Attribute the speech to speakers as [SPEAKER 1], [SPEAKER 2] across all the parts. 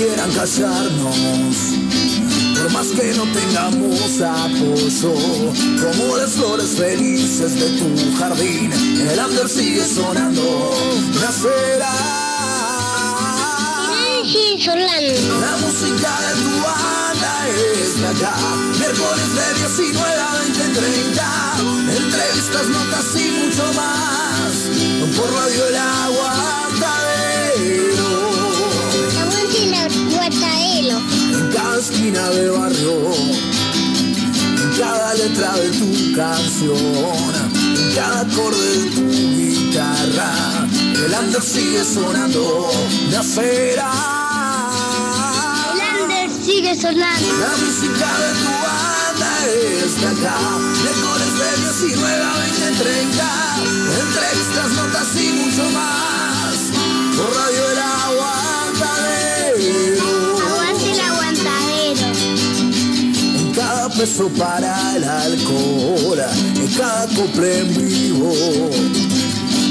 [SPEAKER 1] quieran callarnos. Por más que no tengamos apoyo, como las flores felices de tu jardín, el under sigue sonando, nacerá. La música de tu banda es de acá, miércoles de 19 a 20, 30, entrevistas, notas y mucho más, por Radio El Aguantadero. Esquina de barrio, en cada letra de tu canción, en cada acorde de tu guitarra, el under sigue sonando, nacerá.
[SPEAKER 2] Sigue sonando.
[SPEAKER 1] La música de tu banda es de acá, miércoles de 19 a 20, 30, entrevistas, notas y mucho más, por Radio El Aguantadero. Peso para el alcohol, en cada cople en vivo,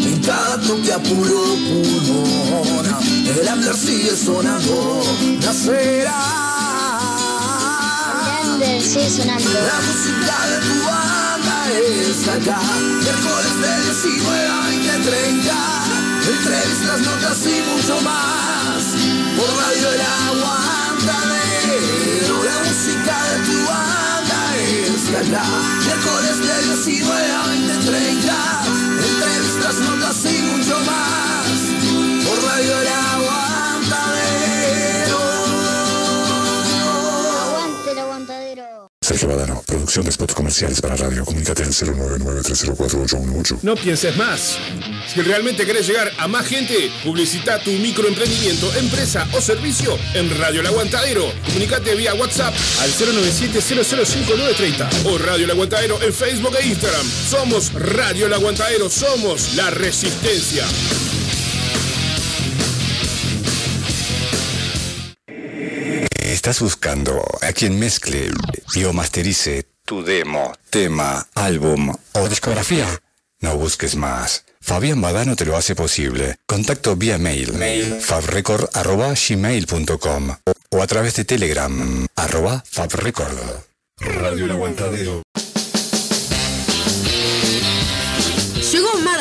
[SPEAKER 1] en cada toque a puro pulmón, el under sigue sonando, nacerá.
[SPEAKER 2] Sigue sonando.
[SPEAKER 1] La música de tu banda es acá, miércoles de 19 a 20, 30, entrevistas, notas y mucho más, por Radio El Aguantadero. La música de es acá, miércoles de 19 a 20, 30, entrevistas, notas y mucho más, por Radio El Aguantadero.
[SPEAKER 2] Aguante el aguantadero.
[SPEAKER 3] Sergio Badano, producción de spots comerciales para radio. Comunícate al 099-304-818.
[SPEAKER 4] No pienses más. Si realmente querés llegar a más gente, publicita tu microemprendimiento, empresa o servicio en Radio El Aguantadero. Comunicate vía WhatsApp al 097-005930 o Radio El Aguantadero en Facebook e Instagram. Somos Radio El Aguantadero, somos la resistencia.
[SPEAKER 5] ¿Estás buscando a quien mezcle y o masterice tu demo, tema, álbum o discografía? No busques más. Fabián Badano te lo hace posible. Contacto vía mail, fabrecord.gmail.com o a través de Telegram, arroba fabrecord.
[SPEAKER 3] Radio El Aguantadero.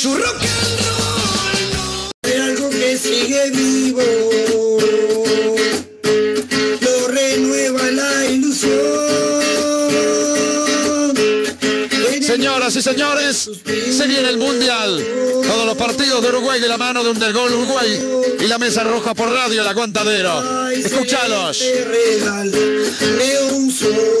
[SPEAKER 6] su rock and roll no.
[SPEAKER 7] Hay algo que sigue vivo, lo renueva la ilusión.
[SPEAKER 8] Señoras y señores, se viene el Mundial. Todos los partidos de Uruguay de la mano de un del gol Uruguay y la mesa roja por radio, el aguantadero.
[SPEAKER 7] Un sol.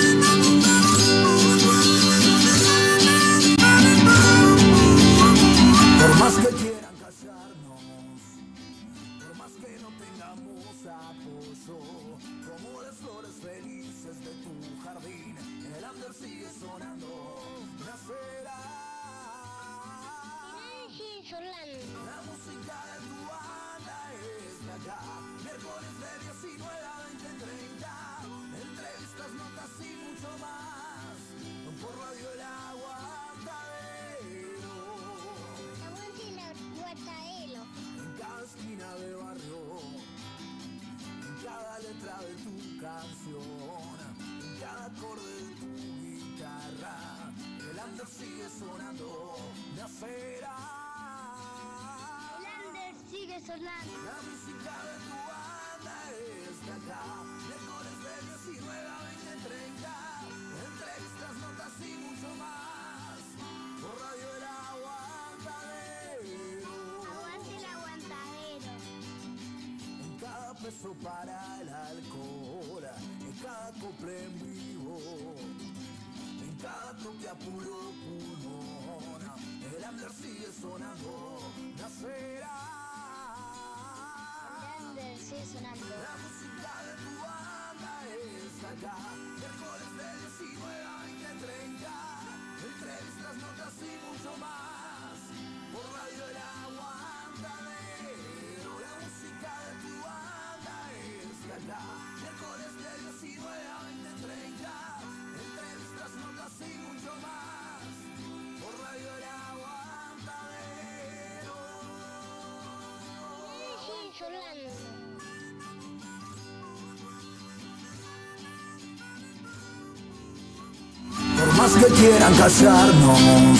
[SPEAKER 9] Callarnos,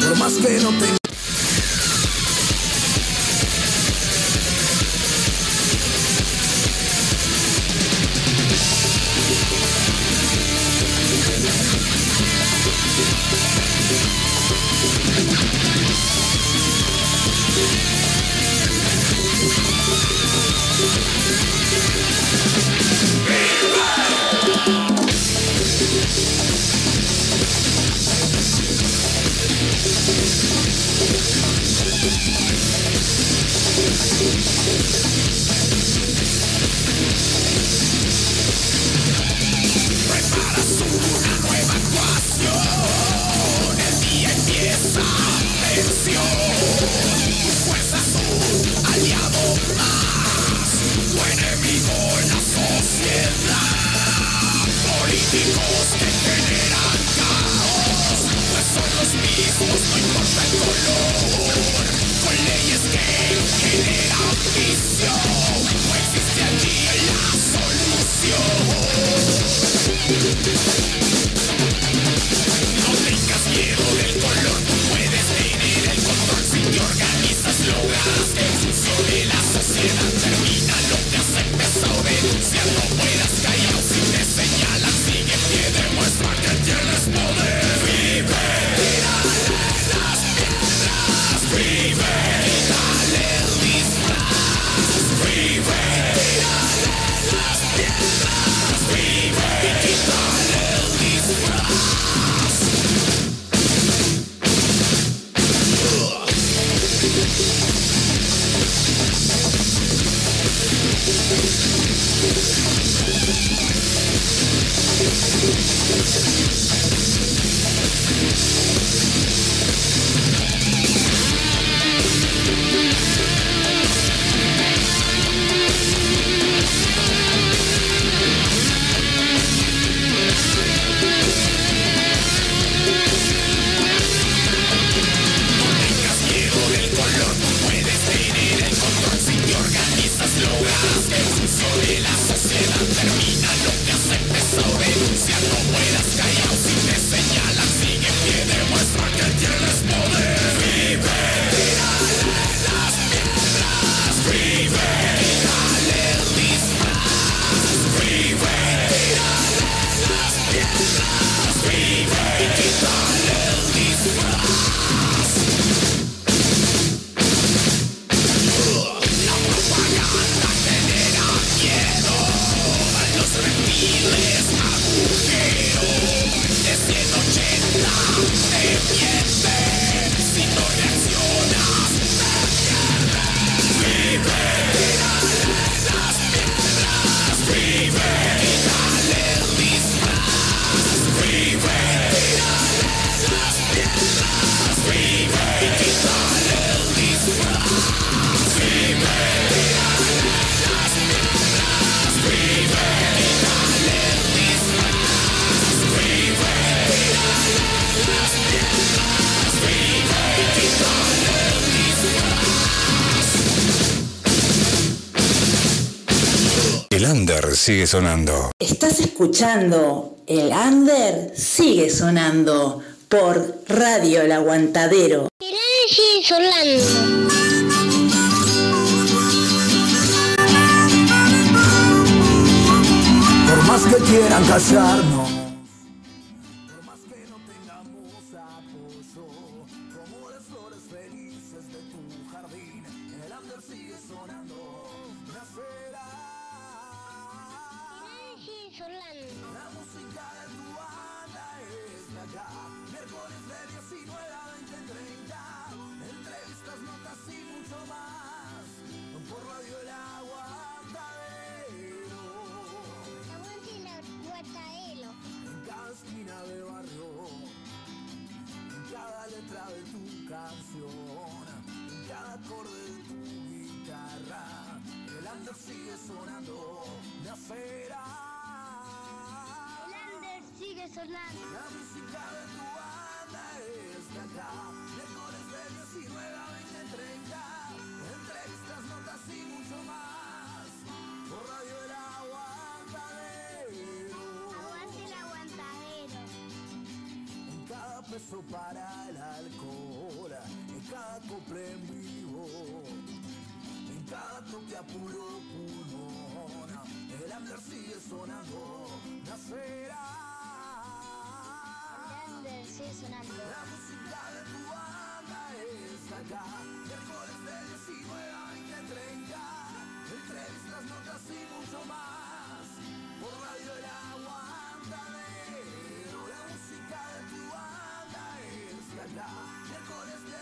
[SPEAKER 9] por más que no tengan
[SPEAKER 6] sigue
[SPEAKER 5] sonando.
[SPEAKER 10] Estás escuchando El under sigue sonando por Radio El Aguantadero.
[SPEAKER 2] El under sigue sonando.
[SPEAKER 1] Por más que quieran callarme sonando nacerá.
[SPEAKER 2] Grande, sí, sonando.
[SPEAKER 1] La música de tu banda es acá. Miércoles de 19 a 20, 30. Entrevistas, notas y mucho más. Por radio el aguantadero.
[SPEAKER 2] La
[SPEAKER 1] música de tu banda es acá. Miércoles de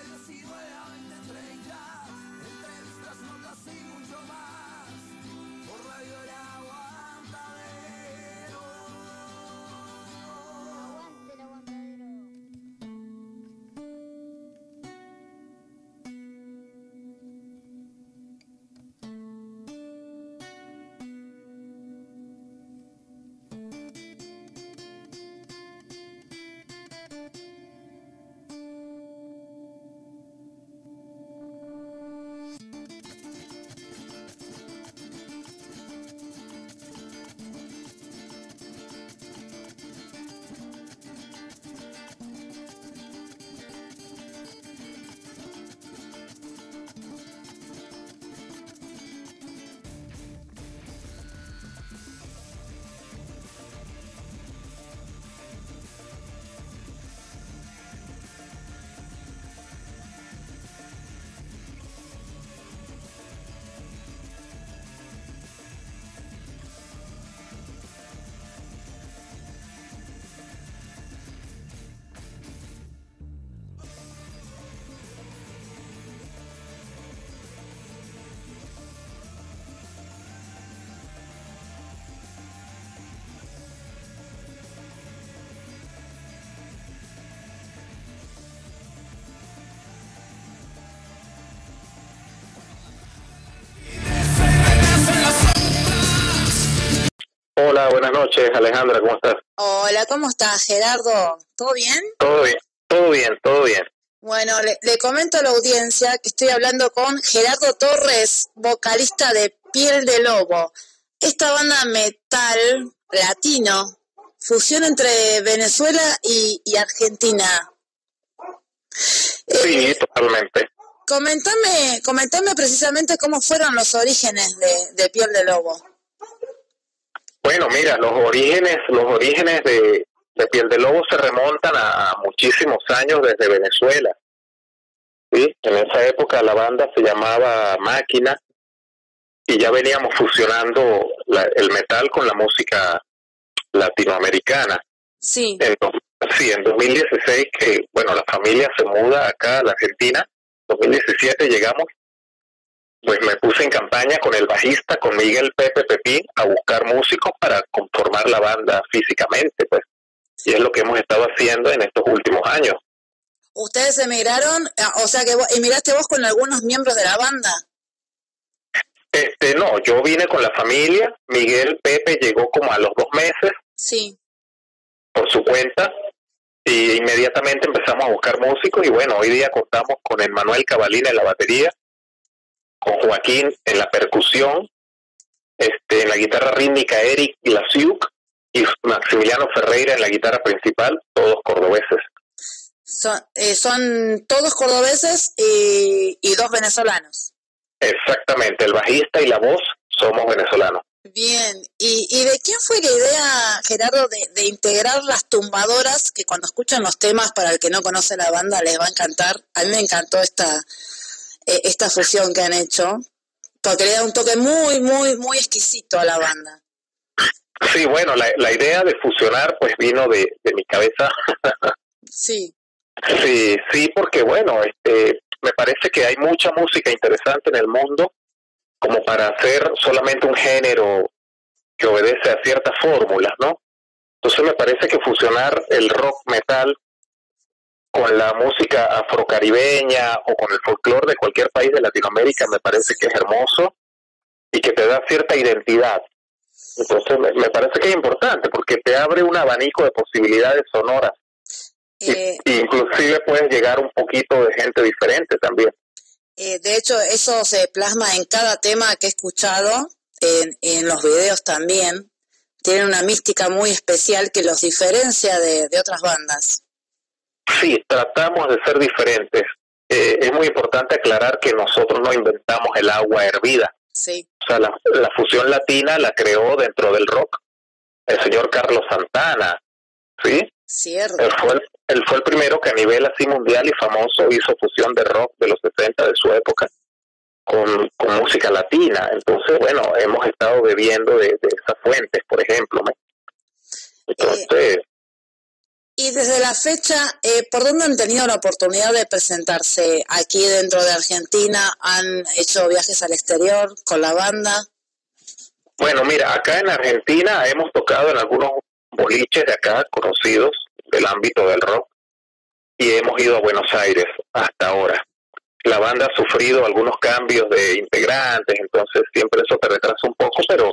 [SPEAKER 11] Hola, buenas noches, Alejandra, ¿cómo estás?
[SPEAKER 10] Hola, ¿cómo estás, Gerardo? ¿Todo bien?
[SPEAKER 11] Todo bien, todo bien, todo bien.
[SPEAKER 10] Bueno, le, le comento a la audiencia que estoy hablando con Gerardo Torres, vocalista de Piel de Lobo. Esta banda metal latino, fusión entre Venezuela y, y Argentina.
[SPEAKER 11] Sí, totalmente.
[SPEAKER 10] Comentame, comentame precisamente cómo fueron los orígenes de, de Piel de Lobo.
[SPEAKER 11] Bueno, mira, los orígenes, los orígenes de, de Piel de Lobo se remontan a muchísimos años desde Venezuela. Sí, en esa época la banda se llamaba Máquina y ya veníamos fusionando la- el metal con la música latinoamericana.
[SPEAKER 10] Sí.
[SPEAKER 11] En, sí, en 2016 que, bueno, la familia se muda acá a la Argentina, 2017 llegamos, pues me puse en campaña con el bajista, con Miguel Pepe Pepín, a buscar músicos para conformar la banda físicamente, pues. Y es lo que hemos estado haciendo en estos últimos años.
[SPEAKER 10] Ustedes emigraron, ah, o sea que vos, emigraste vos con algunos miembros de la banda.
[SPEAKER 11] Este, no, yo vine con la familia, Miguel Pepe llegó como a los dos meses
[SPEAKER 10] Sí.
[SPEAKER 11] por su cuenta y inmediatamente empezamos a buscar músicos y bueno, hoy día contamos con el Manuel Cabalina en la batería, con Joaquín en la percusión, este, en la guitarra rítmica Eric Lasiuk y Maximiliano Ferreira en la guitarra principal, todos cordobeses.
[SPEAKER 10] Son, eh, son todos cordobeses y, y dos venezolanos.
[SPEAKER 11] Exactamente, el bajista y la voz somos venezolanos.
[SPEAKER 10] Bien, ¿y, y de quién fue la idea, Gerardo, de, de integrar las tumbadoras? Que cuando escuchan los temas, para el que no conoce la banda, les va a encantar. A mí me encantó esta, eh, esta fusión que han hecho, porque le da un toque muy, muy, muy exquisito a la banda.
[SPEAKER 11] Sí, bueno, la, la idea de fusionar pues vino de, de mi cabeza.
[SPEAKER 10] Sí,
[SPEAKER 11] Sí, sí, porque bueno, este, me parece que hay mucha música interesante en el mundo como para hacer solamente un género que obedece a ciertas fórmulas, ¿no? Entonces me parece que fusionar el rock metal con la música afrocaribeña o con el folclore de cualquier país de Latinoamérica me parece que es hermoso y que te da cierta identidad. Entonces me, me parece que es importante porque te abre un abanico de posibilidades sonoras
[SPEAKER 10] eh,
[SPEAKER 11] y inclusive puedes llegar un poquito de gente diferente también.
[SPEAKER 10] eh, de hecho eso se plasma en cada tema que he escuchado, en, en los videos también. Tienen una mística muy especial que los diferencia de, de otras bandas.
[SPEAKER 11] Sí, tratamos de ser diferentes. Eh, es muy importante aclarar que nosotros no inventamos el agua hervida.
[SPEAKER 10] Sí.
[SPEAKER 11] O sea, la, la fusión latina la creó dentro del rock el señor Carlos Santana, ¿sí?
[SPEAKER 10] Cierto.
[SPEAKER 11] Él fue, el, él fue el primero que a nivel así mundial y famoso hizo fusión de rock de los 60 de su época con, con música latina. Entonces, bueno, hemos estado bebiendo de, de esas fuentes, por ejemplo. ¿no? Entonces,
[SPEAKER 10] Y desde la fecha, eh, ¿por dónde han tenido la oportunidad de presentarse? ¿Aquí dentro de Argentina? ¿Han hecho viajes al exterior con la banda?
[SPEAKER 11] Bueno, mira, acá en Argentina hemos tocado en algunos boliches de acá conocidos del ámbito del rock y hemos ido a Buenos Aires hasta ahora. La banda ha sufrido algunos cambios de integrantes, entonces siempre eso te retrasa un poco, pero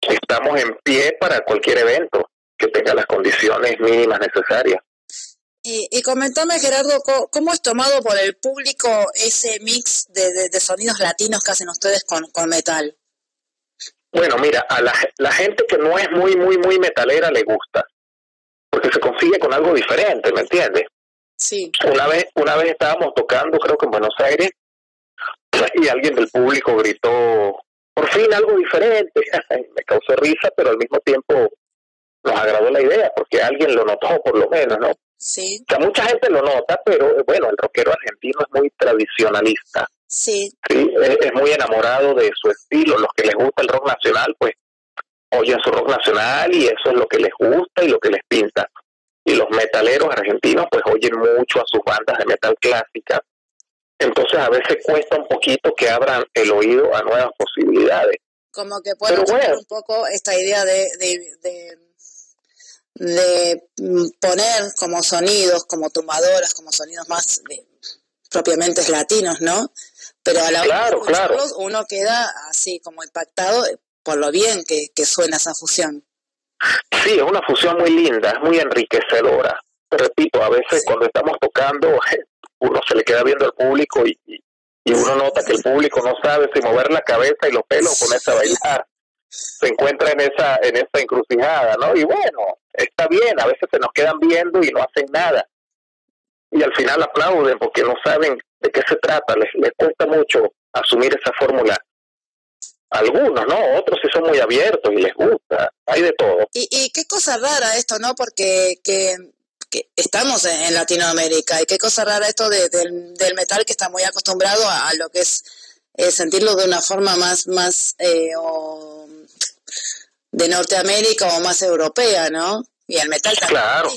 [SPEAKER 11] estamos en pie para cualquier evento que tenga las condiciones mínimas necesarias.
[SPEAKER 10] Y, y comentame, Gerardo, ¿cómo es tomado por el público ese mix de, de- de sonidos latinos que hacen ustedes con, con metal?
[SPEAKER 11] Bueno, mira, a la, la gente que no es muy, muy, muy metalera le gusta, porque se consigue con algo diferente, ¿me entiendes?
[SPEAKER 10] Sí.
[SPEAKER 11] Una vez, una vez estábamos tocando, creo que en Buenos Aires, y alguien del público gritó, por fin algo diferente. Me causó risa, pero al mismo tiempo nos agradó la idea, porque alguien lo notó por lo menos, ¿no?
[SPEAKER 10] Sí.
[SPEAKER 11] O sea, mucha gente lo nota, pero eh, bueno, el rockero argentino es muy tradicionalista.
[SPEAKER 10] Sí.
[SPEAKER 11] Sí, es, es muy enamorado de su estilo. Los que les gusta el rock nacional, pues oyen su rock nacional y eso es lo que les gusta y lo que les pinta. Y los metaleros argentinos, pues oyen mucho a sus bandas de metal clásica. Entonces a veces cuesta un poquito que abran el oído a nuevas posibilidades.
[SPEAKER 10] Como que pueden
[SPEAKER 11] bueno.
[SPEAKER 10] un poco esta idea de, de, de, de, mm, poner como sonidos, como tumbadoras, como sonidos más de- propiamente latinos, ¿no? Pero a la hora de uno queda así como impactado por lo bien que, que suena esa fusión.
[SPEAKER 11] Sí, es una fusión muy linda, es muy enriquecedora. Te repito, a veces cuando estamos tocando, uno se le queda viendo al público y, y- y uno nota que el público no sabe si mover la cabeza y los pelos o ponerse a bailar. Se encuentra en esa, en esa encrucijada, ¿no? Y bueno, está bien, a veces se nos quedan viendo y no hacen nada. Y al final aplauden porque no saben de qué se trata, les, les cuesta mucho asumir esa fórmula. Algunos, ¿no? Otros sí son muy abiertos y les gusta, hay de todo.
[SPEAKER 10] Y, y qué cosa rara esto, ¿no? Porque que, que estamos en, Latinoamérica y qué cosa rara esto de- del, del metal que está muy acostumbrado a, a lo que es eh, sentirlo de una forma más, más eh, o de Norteamérica o más europea, ¿no? Y el metal también.
[SPEAKER 11] Claro,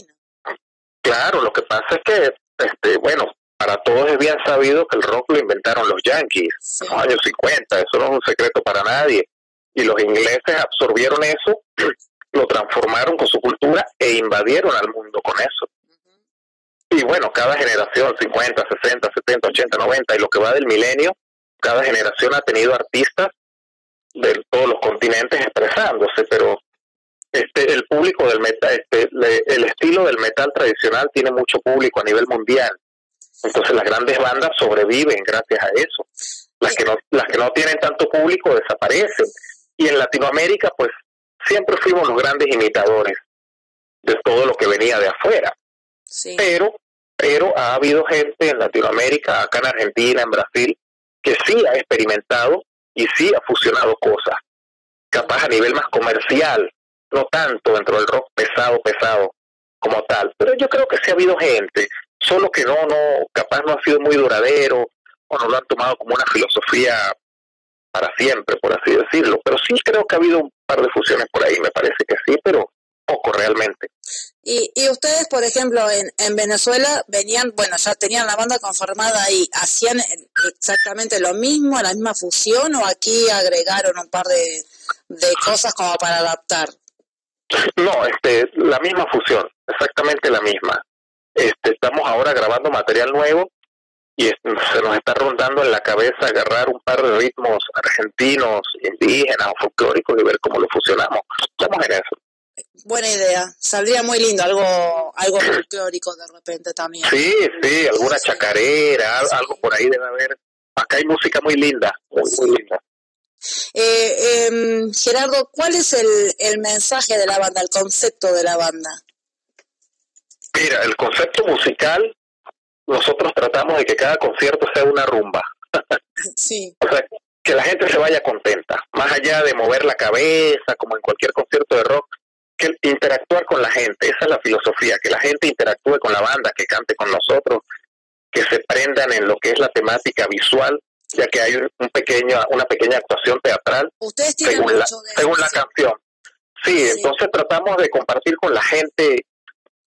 [SPEAKER 11] claro, lo que pasa es que, este, bueno, para todos es bien sabido que el rock lo inventaron los yankees en los años 50, eso no es un secreto para nadie. Y los ingleses absorbieron eso, lo transformaron con su cultura e invadieron al mundo con eso. Y bueno, cada generación, 50, 60, 70, 80, 90 y lo que va del milenio, cada generación ha tenido artistas de todos los continentes expresándose, pero este el público del metal, este, le- el estilo del metal tradicional tiene mucho público a nivel mundial. Entonces las grandes bandas sobreviven gracias a eso. Las que no las que no tienen tanto público desaparecen. Y en Latinoamérica pues siempre fuimos los grandes imitadores de todo lo que venía de afuera. Pero pero ha habido gente en Latinoamérica, acá en Argentina, en Brasil, que sí ha experimentado y sí ha fusionado cosas, capaz a nivel más comercial, no tanto dentro del rock pesado, pesado como tal. Pero yo creo que sí ha habido gente, solo que no, no, capaz no ha sido muy duradero o no lo han tomado como una filosofía para siempre, por así decirlo. Pero sí creo que ha habido un par de fusiones por ahí, me parece que sí, pero poco realmente.
[SPEAKER 10] Y, y ustedes, por ejemplo, en, en Venezuela venían, bueno, ya tenían la banda conformada ahí, ¿hacían exactamente lo mismo, la misma fusión o aquí agregaron un par de, cosas como para adaptar?
[SPEAKER 11] No, este, la misma fusión, exactamente la misma. Este, estamos ahora grabando material nuevo y se nos está rondando en la cabeza agarrar un par de ritmos argentinos, indígenas o folclóricos y ver cómo lo fusionamos. Estamos en eso.
[SPEAKER 10] Buena idea, saldría muy lindo, algo algo folclórico de repente también.
[SPEAKER 11] Sí, sí, alguna chacarera, al- algo por ahí debe haber. Acá hay música muy linda, muy, muy linda.
[SPEAKER 10] Eh, em, Gerardo, ¿cuál es el, el mensaje de la banda, el concepto de la banda?
[SPEAKER 11] Mira, el concepto musical, nosotros tratamos de que cada concierto sea una rumba.
[SPEAKER 10] Sí.
[SPEAKER 11] O sea, que la gente se vaya contenta, más allá de mover la cabeza, como en cualquier concierto de rock, que interactuar con la gente, esa es la filosofía, que la gente interactúe con la banda, que cante con nosotros, que se prendan en lo que es la temática visual, ya que hay un un pequeño, una pequeña actuación teatral según la, según la canción. Sí, entonces tratamos de compartir con la gente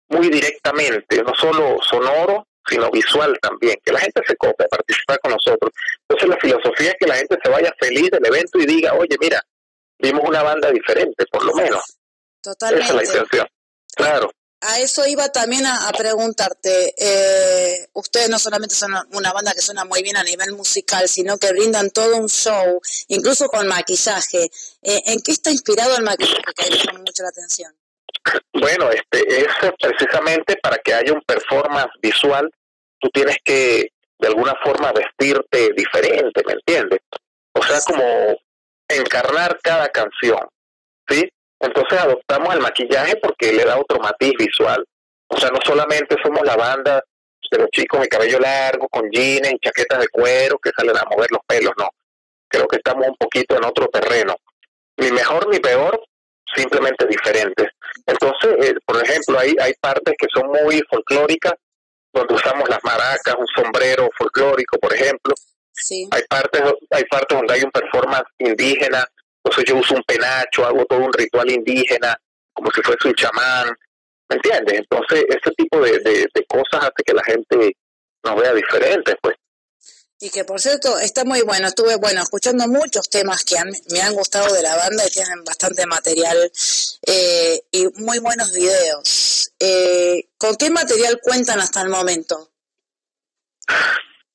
[SPEAKER 11] muy directamente, no solo sonoro, sino visual también, que la gente se cope a participar con nosotros. Entonces la filosofía es que la gente se vaya feliz del evento y diga, oye, mira, vimos una banda diferente, por lo menos. Esa es la
[SPEAKER 10] Totalmente.
[SPEAKER 11] intención. Claro.
[SPEAKER 10] A eso iba también a, a preguntarte. eh, ustedes no solamente son una banda que suena muy bien a nivel musical, sino que brindan todo un show, incluso con maquillaje. Eh, ¿En qué está inspirado el maquillaje? Que ahí me llama mucho la atención.
[SPEAKER 11] Bueno, este es precisamente para que haya un performance visual, tú tienes que de alguna forma vestirte diferente, ¿me entiendes? O sea, como encarnar cada canción, ¿sí? Entonces adoptamos el maquillaje porque le da otro matiz visual. O sea, no solamente somos la banda de los chicos de cabello largo, con jeans y chaquetas de cuero que salen a mover los pelos, no. Creo que estamos un poquito en otro terreno. Ni mejor ni peor, simplemente diferentes. Entonces, eh, por ejemplo, hay, hay partes que son muy folclóricas, donde usamos las maracas, un sombrero folclórico, por ejemplo.
[SPEAKER 10] Sí.
[SPEAKER 11] Hay partes, hay partes donde hay un performance indígena, entonces yo uso un penacho, hago todo un ritual indígena, como si fuese un chamán, ¿me entiendes? Entonces, ese tipo de, de, de cosas hace que la gente nos vea diferentes, pues.
[SPEAKER 10] Y que por cierto, está muy bueno. Estuve, bueno, escuchando muchos temas que han- me han gustado de la banda y tienen bastante material eh, y muy buenos videos. Eh, ¿Con qué material cuentan hasta el momento?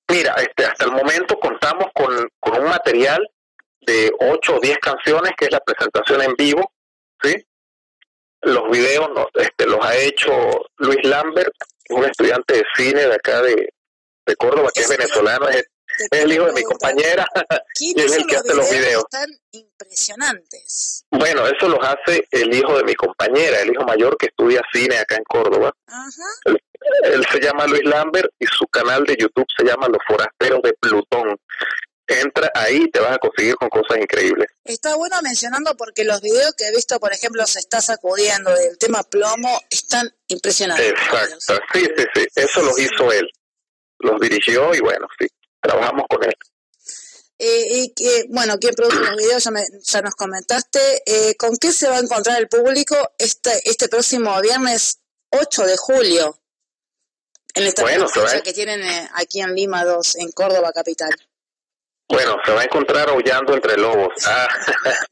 [SPEAKER 11] Mira, este, hasta el momento contamos con, con un material de 8 o 10 canciones, que es la presentación en vivo, ¿sí? Los videos no- este, los ha hecho Luis Lambert, un estudiante de cine de acá de, de Córdoba, que es venezolano, es, es el hijo de mi compañera, y es el que hace los videos.
[SPEAKER 10] Están impresionantes.
[SPEAKER 11] Bueno, eso los hace el hijo de mi compañera, el hijo mayor que estudia cine acá en Córdoba. Él, él se llama Luis Lambert y su canal de YouTube se llama Los Forasteros de Plutón. Entra ahí y te vas a conseguir con cosas increíbles.
[SPEAKER 10] Está bueno mencionando porque los videos que he visto, por ejemplo, se está sacudiendo del tema plomo, están impresionantes.
[SPEAKER 11] Exacto, sí, sí, sí, eso los hizo él. Los dirigió y bueno, sí, trabajamos con él.
[SPEAKER 10] Eh, y que, bueno, ¿quién produce los videos? Ya, me- ya nos comentaste. Eh, ¿Con qué se va a encontrar el público este, este próximo viernes 8 de julio? En esta
[SPEAKER 11] Bueno,
[SPEAKER 10] fecha que tienen eh, aquí en Lima 2, en Córdoba capital.
[SPEAKER 11] Bueno, se va a encontrar aullando entre lobos. Ah,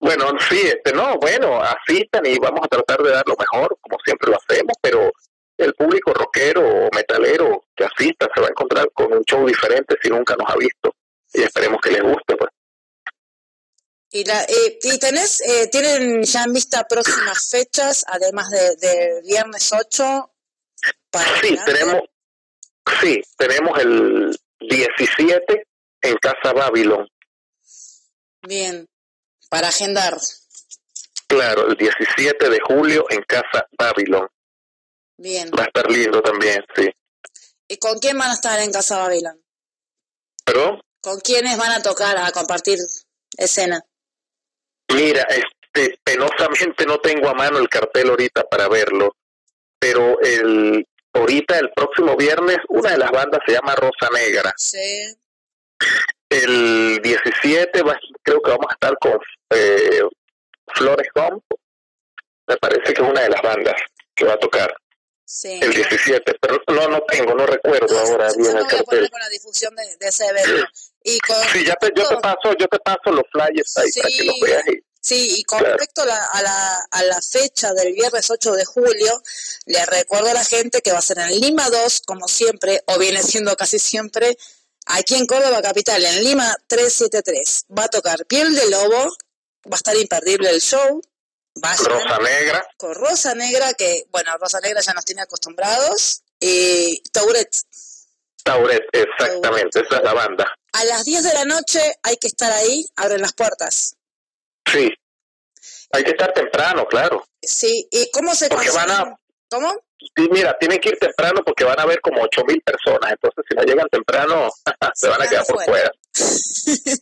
[SPEAKER 11] bueno, sí, este, no, bueno, asistan y vamos a tratar de dar lo mejor, como siempre lo hacemos, pero el público rockero o metalero que asista se va a encontrar con un show diferente si nunca nos ha visto y esperemos que les guste, pues.
[SPEAKER 10] Y, la, eh, y tenés, eh, tienen ya en vista próximas fechas, además de, del viernes 8. Para
[SPEAKER 11] Sí,
[SPEAKER 10] adelante?
[SPEAKER 11] tenemos, sí, tenemos el 17 en Casa Babylon.
[SPEAKER 10] Bien, para agendar.
[SPEAKER 11] Claro, el 17 de julio en Casa Babylon.
[SPEAKER 10] Bien.
[SPEAKER 11] Va a estar lindo también, sí.
[SPEAKER 10] ¿Y con quién van a estar en Casa Babilón?
[SPEAKER 11] Pero,
[SPEAKER 10] ¿Con quiénes van a tocar, a compartir escena?
[SPEAKER 11] mira, este, penosamente no tengo a mano el cartel ahorita para verlo, pero el ahorita, el próximo viernes, una de las bandas se llama Rosa Negra.
[SPEAKER 10] Sí.
[SPEAKER 11] El 17 va- creo que vamos a estar con eh, Flores Home. Me parece que es una de las bandas que va a tocar.
[SPEAKER 10] Sí.
[SPEAKER 11] El 17, pero no no tengo, no recuerdo ahora bien el cartel.
[SPEAKER 10] con la difusión de, de ese evento. Y con,
[SPEAKER 11] Sí, ya te, yo te paso, yo te paso los flyers ahí para que los veas. y-
[SPEAKER 10] sí, y con respecto a la, a, la, a la fecha del viernes 8 de julio, le recuerdo a la gente que va a ser en Lima 2, como siempre, o viene siendo casi siempre, aquí en Córdoba Capital, en Lima 373. Va a tocar Piel de Lobo, va a estar imperdible el show. Vayan
[SPEAKER 11] Rosa Negra,
[SPEAKER 10] con Rosa Negra, que, bueno, Rosa Negra ya nos tiene acostumbrados, y Tauret.
[SPEAKER 11] Tauret, exactamente, esa es la banda.
[SPEAKER 10] A las 10 de la noche hay que estar ahí, abren las puertas.
[SPEAKER 11] Sí. Hay que estar temprano, claro.
[SPEAKER 10] Sí, ¿y cómo se
[SPEAKER 11] Porque van a,
[SPEAKER 10] ¿Cómo?
[SPEAKER 11] Sí, mira, tienen que ir temprano porque van a ver como ocho mil personas. Entonces, si no llegan temprano, se van a quedar por fuera.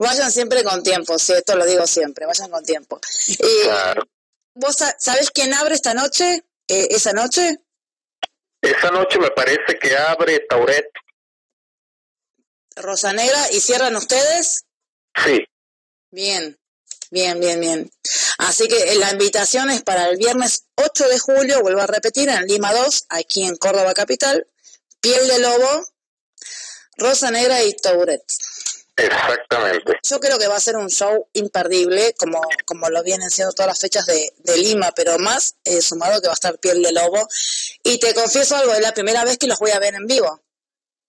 [SPEAKER 10] Vayan siempre con tiempo, sí, esto lo digo siempre, vayan con tiempo. Y,
[SPEAKER 11] Claro.
[SPEAKER 10] ¿Vos sa- sabés quién abre esta noche? Eh, ¿Esa noche?
[SPEAKER 11] Esa noche me parece que abre Tauret.
[SPEAKER 10] Rosa Negra, ¿y cierran ustedes?
[SPEAKER 11] Sí.
[SPEAKER 10] Bien, bien, bien, bien. Así que eh, la invitación es para el viernes 8 de julio, vuelvo a repetir, en Lima 2, aquí en Córdoba Capital, Piel de Lobo, Rosa Negra y Tauret.
[SPEAKER 11] Exactamente.
[SPEAKER 10] Yo creo que va a ser un show imperdible, como, como lo vienen siendo todas las fechas de, de Lima, pero más eh, sumado que va a estar Piel de Lobo. Y te confieso algo, es la primera vez que los voy a ver en vivo.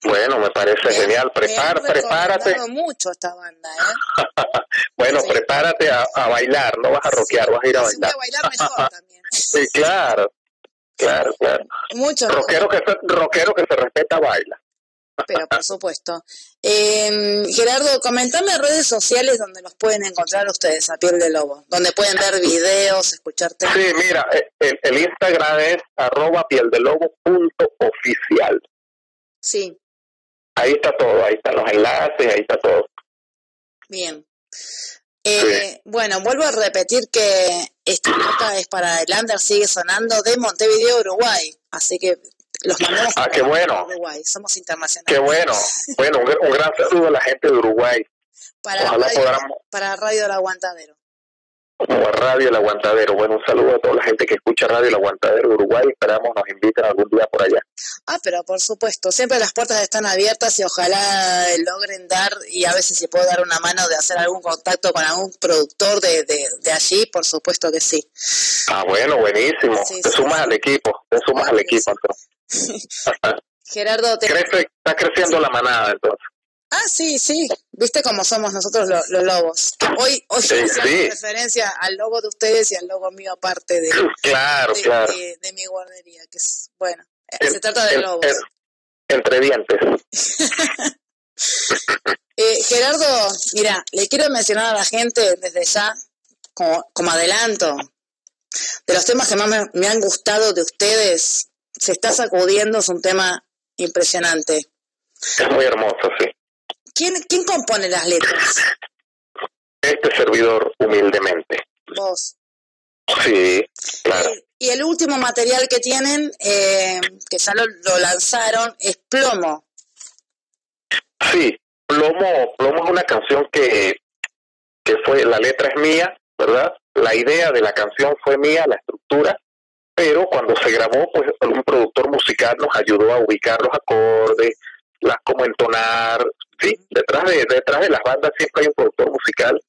[SPEAKER 11] Bueno, me parece genial.
[SPEAKER 10] Me han
[SPEAKER 11] Prepar, prepárate.
[SPEAKER 10] mucho esta banda, ¿eh?
[SPEAKER 11] Bueno, prepárate a, a bailar, no vas a rockear, vas a ir a bailar.
[SPEAKER 10] bailar mejor también.
[SPEAKER 11] Sí, claro. Claro, claro.
[SPEAKER 10] Mucho,
[SPEAKER 11] Rockero que se, rockero que se respeta baila.
[SPEAKER 10] pero por supuesto. Eh, Gerardo, comentame redes sociales donde los pueden encontrar ustedes a Piel de Lobo, donde pueden ver videos, escucharte.
[SPEAKER 11] Sí, mira, eh, el, el Instagram es arroba pieldelobo.oficial.
[SPEAKER 10] Sí,
[SPEAKER 11] Ahí está todo, ahí están los enlaces, ahí está todo.
[SPEAKER 10] bien. Eh, Bueno, vuelvo a repetir que esta nota es para el Under Sigue Sonando de Montevideo, Uruguay. Así que los mandamos
[SPEAKER 11] Ah, qué bueno.
[SPEAKER 10] Uruguay, somos internacionales.
[SPEAKER 11] Qué bueno. Bueno, un, un gran saludo a la gente de Uruguay.
[SPEAKER 10] Para,
[SPEAKER 11] Ojalá
[SPEAKER 10] radio,
[SPEAKER 11] podamos,
[SPEAKER 10] para Radio El Aguantadero.
[SPEAKER 11] Como a Radio El Aguantadero. Bueno, un saludo a toda la gente que escucha Radio El Aguantadero de Uruguay. Esperamos nos inviten algún día por allá.
[SPEAKER 10] Ah, pero por supuesto, siempre las puertas están abiertas y ojalá logren dar, y a veces si puedo dar una mano de hacer algún contacto con algún productor de, de, de allí, por supuesto que sí.
[SPEAKER 11] Ah, bueno, buenísimo. te sumas al equipo, te sumas al equipo. Entonces.
[SPEAKER 10] Gerardo, te,
[SPEAKER 11] Crece, está creciendo la manada, entonces.
[SPEAKER 10] Ah, sí, sí. ¿Viste cómo somos nosotros lo- los lobos? Hoy, hoy
[SPEAKER 11] Sí,
[SPEAKER 10] hacemos
[SPEAKER 11] sí.
[SPEAKER 10] referencia al logo de ustedes y al logo mío aparte de,
[SPEAKER 11] Claro,
[SPEAKER 10] de,
[SPEAKER 11] claro.
[SPEAKER 10] de- de mi guardería, que es, bueno, eh, se trata de
[SPEAKER 11] En-
[SPEAKER 10] lobos.
[SPEAKER 11] en- entre dientes.
[SPEAKER 10] Eh, Gerardo, mira, le quiero mencionar a la gente desde ya, como, como adelanto, de los temas que más me, me han gustado de ustedes, se está sacudiendo, es un tema impresionante.
[SPEAKER 11] Es muy hermoso, sí.
[SPEAKER 10] ¿Quién, quién compone las letras?
[SPEAKER 11] Este servidor humildemente.
[SPEAKER 10] Vos.
[SPEAKER 11] Sí, claro.
[SPEAKER 10] Y el último material que tienen, eh, que ya lo, lo lanzaron, es Plomo.
[SPEAKER 11] Sí, Plomo, Plomo es una canción que, que fue, la letra es mía, ¿verdad? La idea de la canción fue mía, la estructura, pero cuando se grabó, pues un productor musical nos ayudó a ubicar los acordes, las cómo entonar, sí, detrás de, detrás de las bandas siempre hay un productor musical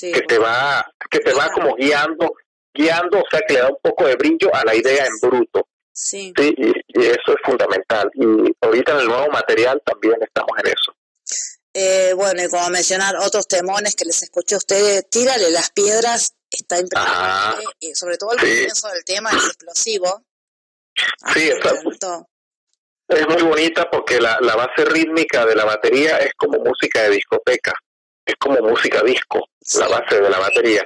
[SPEAKER 11] que te va, que te va como guiando, guiando, o sea que le da un poco de brillo a la idea en bruto.
[SPEAKER 10] Sí.
[SPEAKER 11] Sí, y, y eso es fundamental. Y ahorita en el nuevo material también estamos en eso.
[SPEAKER 10] Eh, bueno, y como mencionar otros temones que les escuché a ustedes, Tírale las piedras, está impresionante, y sobre todo el
[SPEAKER 11] Sí.
[SPEAKER 10] comienzo del tema es explosivo.
[SPEAKER 11] Sí,
[SPEAKER 10] encantó.
[SPEAKER 11] Es muy bonita porque la, la base rítmica de la batería es como música de discoteca, es como música disco, la base de la batería.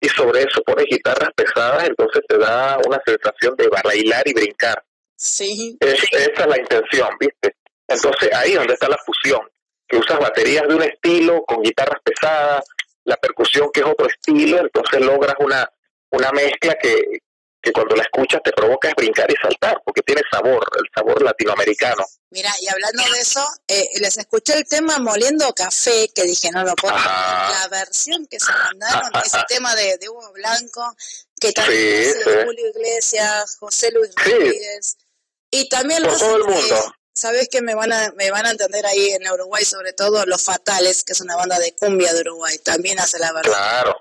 [SPEAKER 11] Y sobre eso pones guitarras pesadas, entonces te da una sensación de bailar y brincar.
[SPEAKER 10] Sí.
[SPEAKER 11] Es- esa es la intención, ¿viste? Entonces ahí es donde está la fusión, que usas baterías de un estilo con guitarras pesadas, la percusión que es otro estilo, entonces logras una, una mezcla que, que cuando la escuchas te provoca es brincar y saltar, porque tiene sabor, el sabor latinoamericano.
[SPEAKER 10] Mira, y hablando de eso, eh, les escuché el tema Moliendo Café, que dije, no lo puedo la versión que se mandaron, ese tema de, de Hugo Blanco, que también
[SPEAKER 11] Sí,
[SPEAKER 10] hace
[SPEAKER 11] sí.
[SPEAKER 10] Julio Iglesias, José Luis
[SPEAKER 11] Sí.
[SPEAKER 10] Rodríguez, y también lo
[SPEAKER 11] Por todo el mundo.
[SPEAKER 10] Sabes que me van a me van a entender ahí en Uruguay, sobre todo Los Fatales, que es una banda de cumbia de Uruguay, también hace la versión.
[SPEAKER 11] Claro.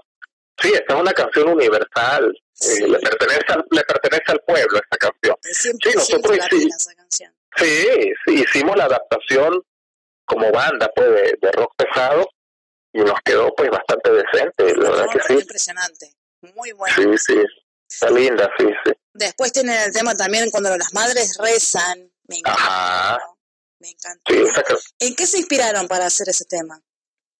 [SPEAKER 11] Sí, esta es una canción universal, eh, le, pertenece al, le pertenece al pueblo esta canción. Sí, nosotros hici- sí, sí, hicimos la adaptación como banda pues de, de rock pesado y nos quedó pues bastante decente, la verdad que sí.
[SPEAKER 10] Impresionante, muy bueno.
[SPEAKER 11] Sí, sí, está linda, sí, sí.
[SPEAKER 10] Después tienen el tema también cuando las madres rezan, me encanta.
[SPEAKER 11] Ajá.
[SPEAKER 10] Me encanta.
[SPEAKER 11] Sí, esa can-
[SPEAKER 10] ¿En qué se inspiraron para hacer ese tema?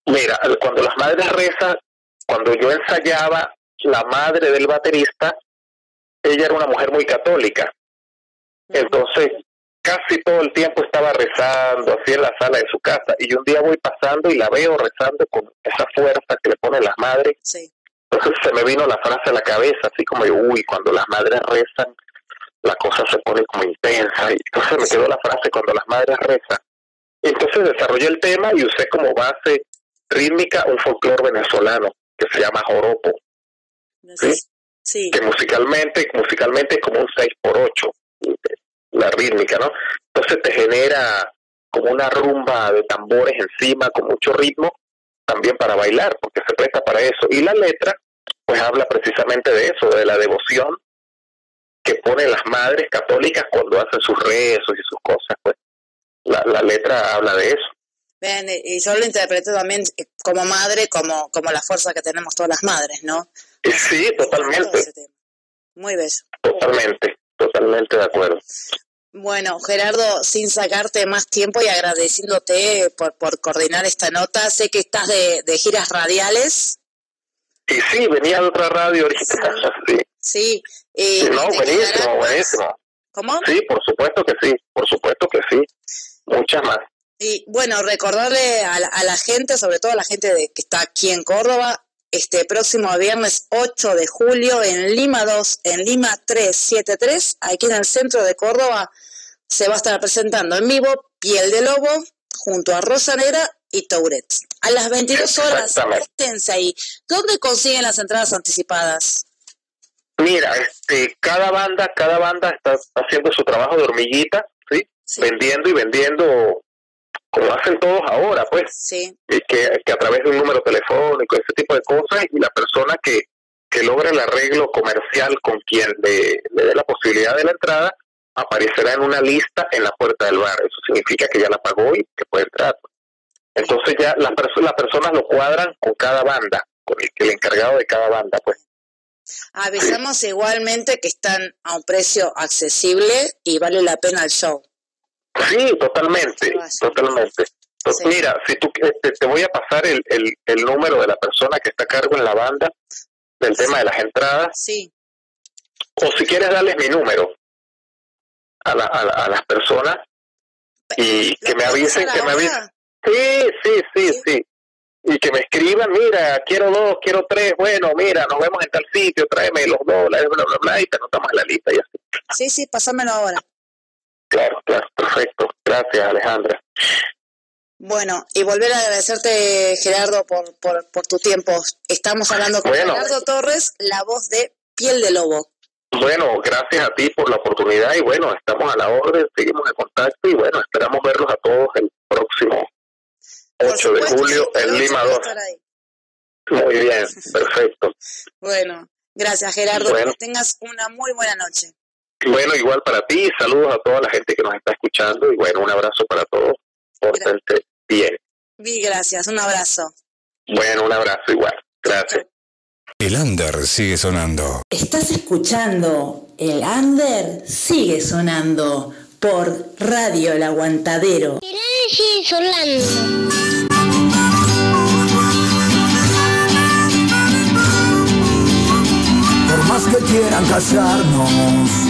[SPEAKER 11] Mira, cuando las madres rezan, cuando yo ensayaba, la madre del baterista, ella era una mujer muy católica. Entonces, casi todo el tiempo estaba rezando, así en la sala de su casa. Y un día voy pasando y la veo rezando con esa fuerza que le ponen las madres. Entonces se me vino la frase a la cabeza, así como, uy, cuando las madres rezan, la cosa se pone como intensa. Y entonces me quedó la frase, cuando las madres rezan. Entonces desarrollé el tema y usé como base rítmica un folclore venezolano que se llama joropo. ¿Sí? Que musicalmente, musicalmente es como un 6 por 8 la rítmica, ¿no? Entonces te genera como una rumba de tambores encima con mucho ritmo también para bailar, porque se presta para eso. Y la letra, pues habla precisamente de eso, de la devoción que ponen las madres católicas cuando hacen sus rezos y sus cosas, pues. La, la letra habla de eso.
[SPEAKER 10] Ven, y yo lo interpreto también eh, como madre, como, como la fuerza que tenemos todas las madres, ¿no?
[SPEAKER 11] Sí, totalmente,
[SPEAKER 10] Muy bello.
[SPEAKER 11] totalmente, totalmente de acuerdo.
[SPEAKER 10] Bueno, Gerardo, sin sacarte más tiempo y agradeciéndote por, por coordinar esta nota, sé que estás de, de giras radiales.
[SPEAKER 11] Y sí, venía de otra radio ahorita, sí.
[SPEAKER 10] Sí. Y,
[SPEAKER 11] Sí, no,
[SPEAKER 10] y te
[SPEAKER 11] buenísimo, buenísimo.
[SPEAKER 10] ¿Cómo?
[SPEAKER 11] Sí, por supuesto que sí, por supuesto que sí. Muchas más.
[SPEAKER 10] Y bueno, recordarle a la, a la gente, sobre todo a la gente de, que está aquí en Córdoba, este próximo viernes 8 de julio en Lima 2, en Lima 373, aquí en el centro de Córdoba, se va a estar presentando en vivo Piel de Lobo junto a Rosa Negra y Tourette. A las 22 horas, esténse ahí. ¿Dónde consiguen las entradas anticipadas?
[SPEAKER 11] Mira, este, cada banda, cada banda está haciendo su trabajo de hormiguita, ¿sí? Vendiendo y vendiendo como hacen todos ahora, pues.
[SPEAKER 10] Sí.
[SPEAKER 11] Que, que a través de un número telefónico, ese tipo de cosas, y la persona que, que logra el arreglo comercial con quien le, le dé la posibilidad de la entrada, aparecerá en una lista en la puerta del bar. Eso significa que ya la pagó y que puede entrar. Entonces ya las, perso- las personas lo cuadran con cada banda, con el, el encargado de cada banda, pues.
[SPEAKER 10] Avisamos igualmente que están a un precio accesible y vale la pena el show.
[SPEAKER 11] Sí, totalmente, totalmente. To- Mira, si tú este, te voy a pasar el, el, el número de la persona que está a cargo en la banda del tema de las entradas.
[SPEAKER 10] Sí.
[SPEAKER 11] O si quieres darles mi número a, la, a, la- a las personas y que me avisen, que me avisen. Sí, sí, sí, sí. Y que me escriban, mira, quiero dos, quiero tres, bueno, mira, nos vemos en tal sitio, tráeme los dólares, bla, bla, bla, y te anotamos en la lista y así.
[SPEAKER 10] Sí, sí, pásamelo ahora.
[SPEAKER 11] Claro, claro, perfecto. Gracias, Alejandra.
[SPEAKER 10] Bueno, y volver a agradecerte, Gerardo, por, por, por tu tiempo. Estamos hablando con
[SPEAKER 11] Bueno.
[SPEAKER 10] Gerardo Torres, la voz de Piel de Lobo.
[SPEAKER 11] Bueno, gracias a ti por la oportunidad y bueno, estamos a la orden, seguimos en contacto y bueno, esperamos verlos a todos el próximo 8 de julio en Lima 2. Muy bien, perfecto.
[SPEAKER 10] Bueno, gracias, Gerardo.
[SPEAKER 11] Bueno.
[SPEAKER 10] Que tengas una muy buena noche.
[SPEAKER 11] Bueno, igual para ti, saludos a toda la gente que nos está escuchando y bueno, un abrazo para todos. Pórtense bien.
[SPEAKER 10] Vi, gracias. Un abrazo.
[SPEAKER 11] Bueno, un abrazo igual. Gracias.
[SPEAKER 5] El under sigue sonando.
[SPEAKER 12] Estás escuchando El Under sigue sonando por Radio El Aguantadero.
[SPEAKER 2] sigue sonando.
[SPEAKER 1] Por más que quieran callarnos.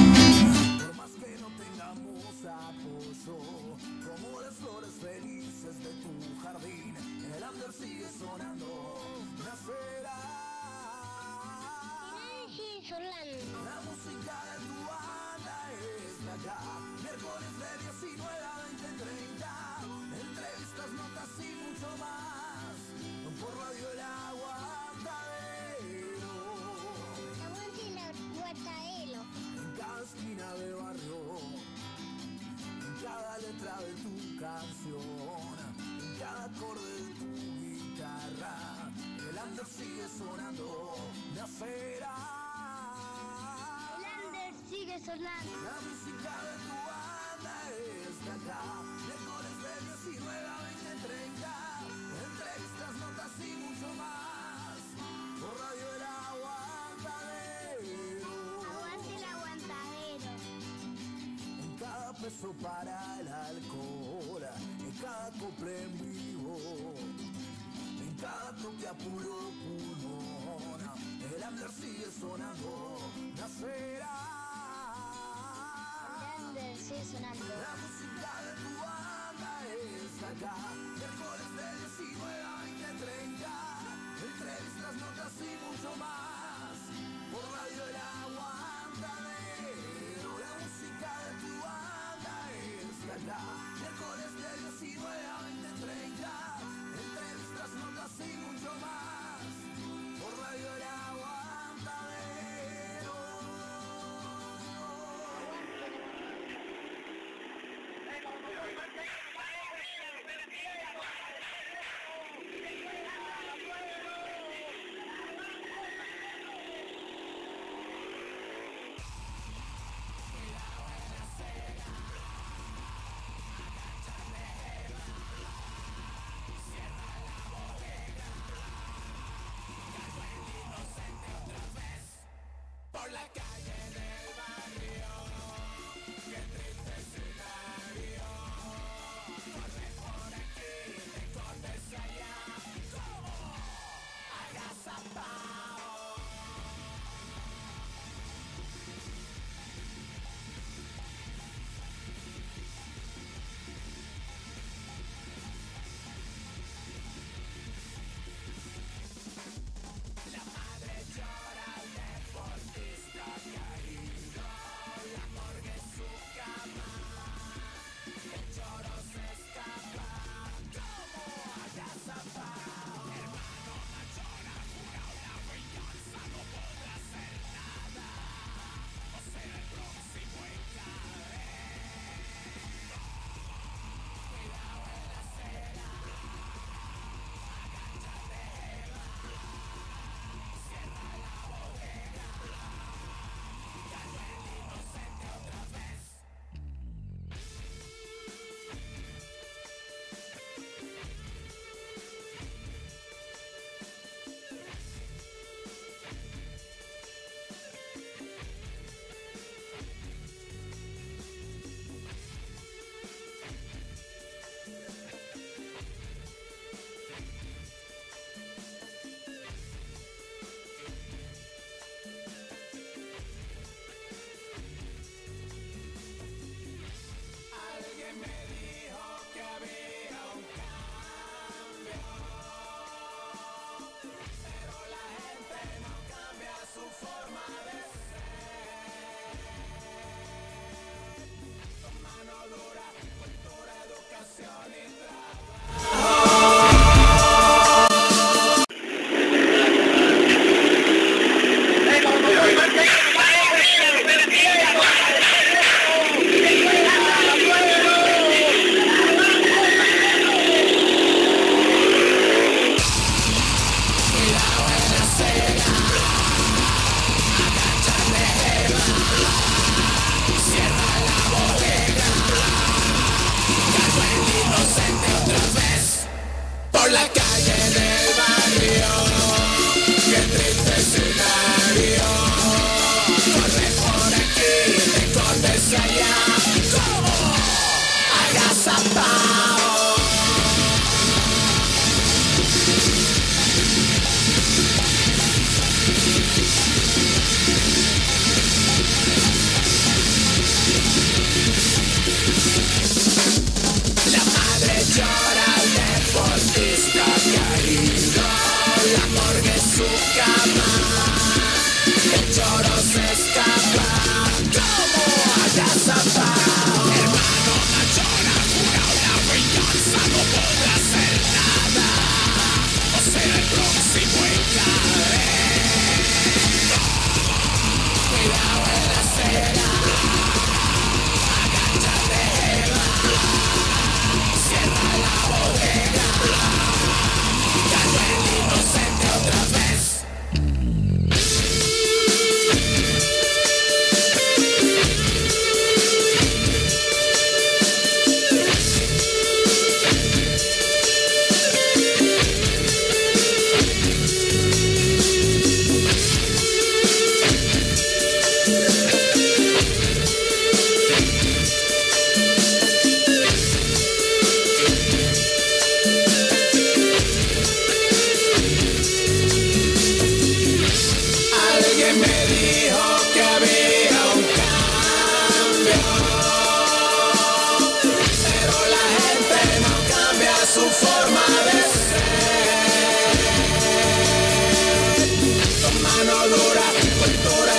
[SPEAKER 11] Con mano dura, cultura,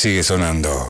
[SPEAKER 5] sigue sonando.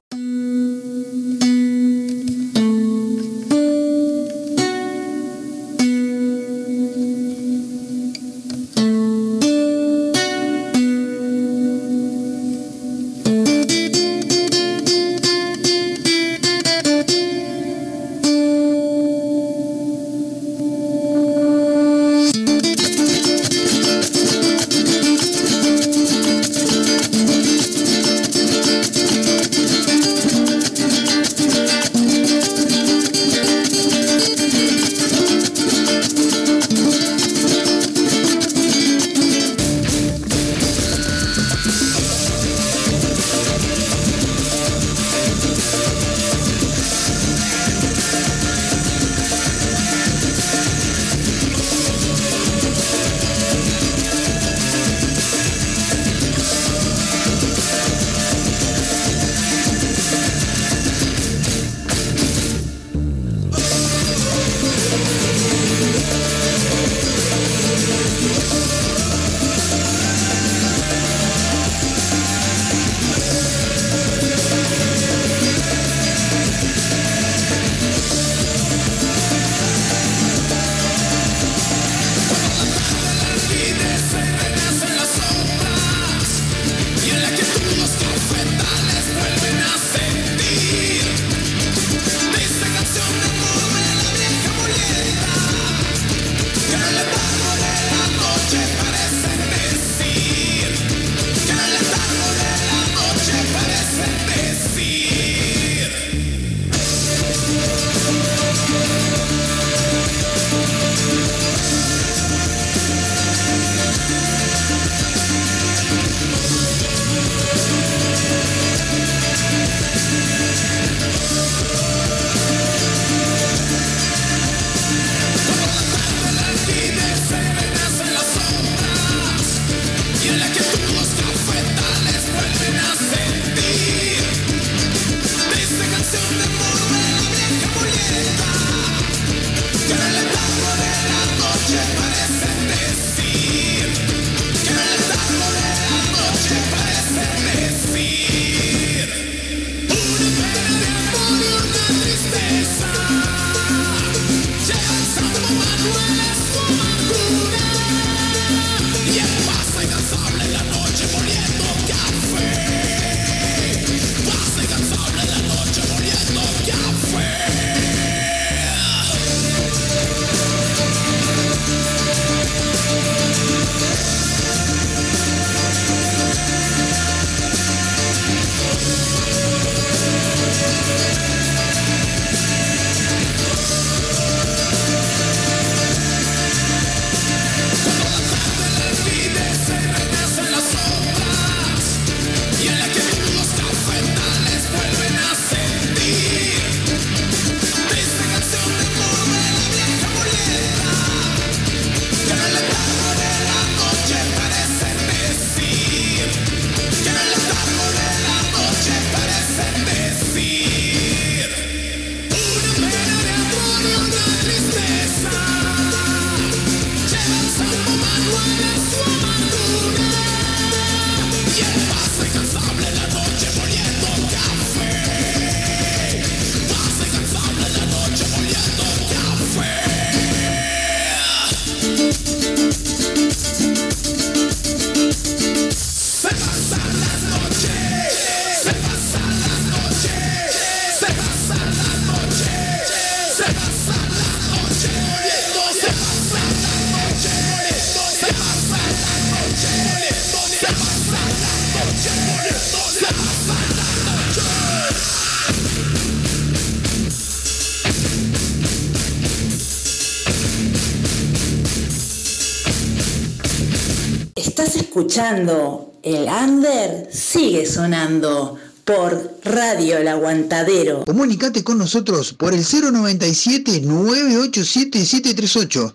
[SPEAKER 12] Escuchando El Under sigue sonando por Radio El Aguantadero.
[SPEAKER 13] Comunicate con nosotros por el 097-987-738.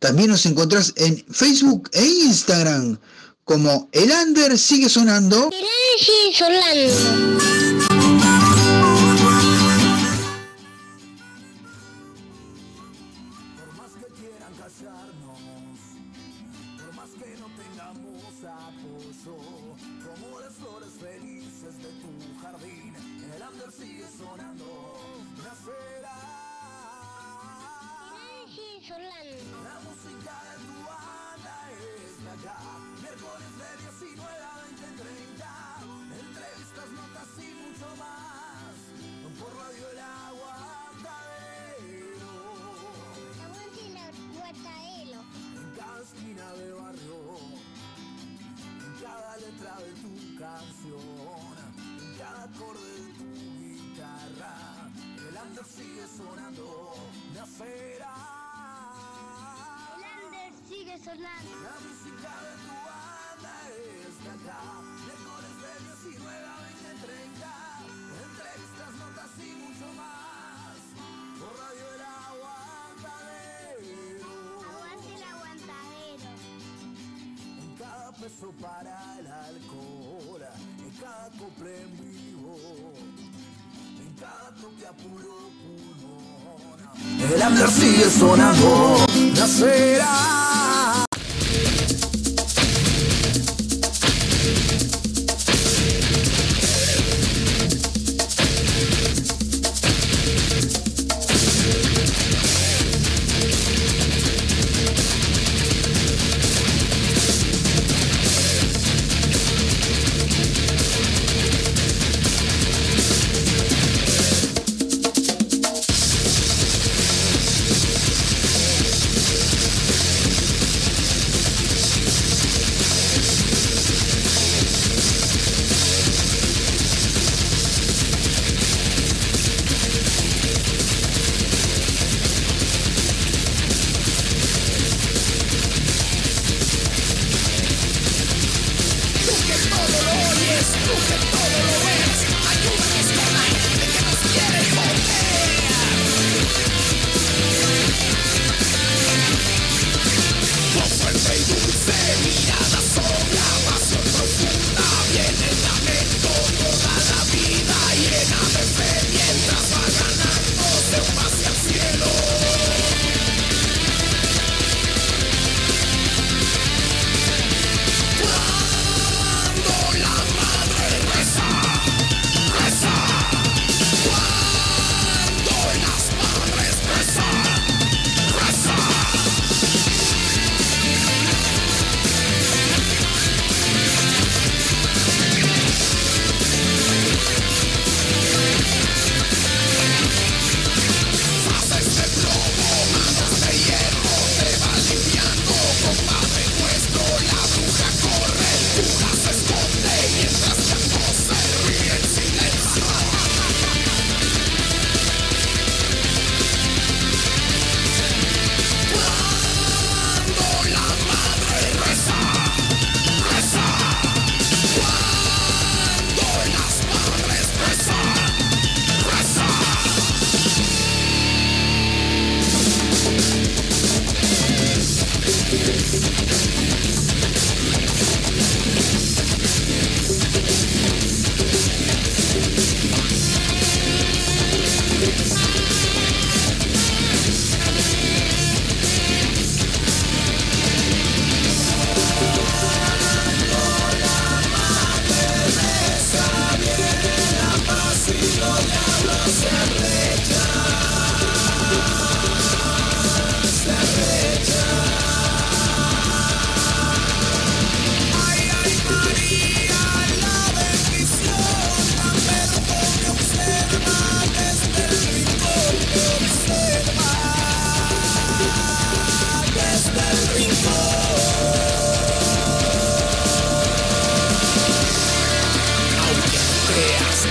[SPEAKER 13] También nos encontrás en Facebook e Instagram como El Under sigue sonando.
[SPEAKER 2] El aire sigue sonando.
[SPEAKER 1] Tu canción, en cada acorde de tu guitarra, el under sigue sonando, nacerá.
[SPEAKER 2] El under sigue sonando.
[SPEAKER 1] La música de tu banda es de acá, mejores de 19 a 20, 30, entrevistas, notas y mucho más, por Radio El Aguantadero.
[SPEAKER 2] Aguante el aguantadero.
[SPEAKER 1] En cada peso para el alcohol, en cada cumple en vivo, en cada toque a puro pulmón. El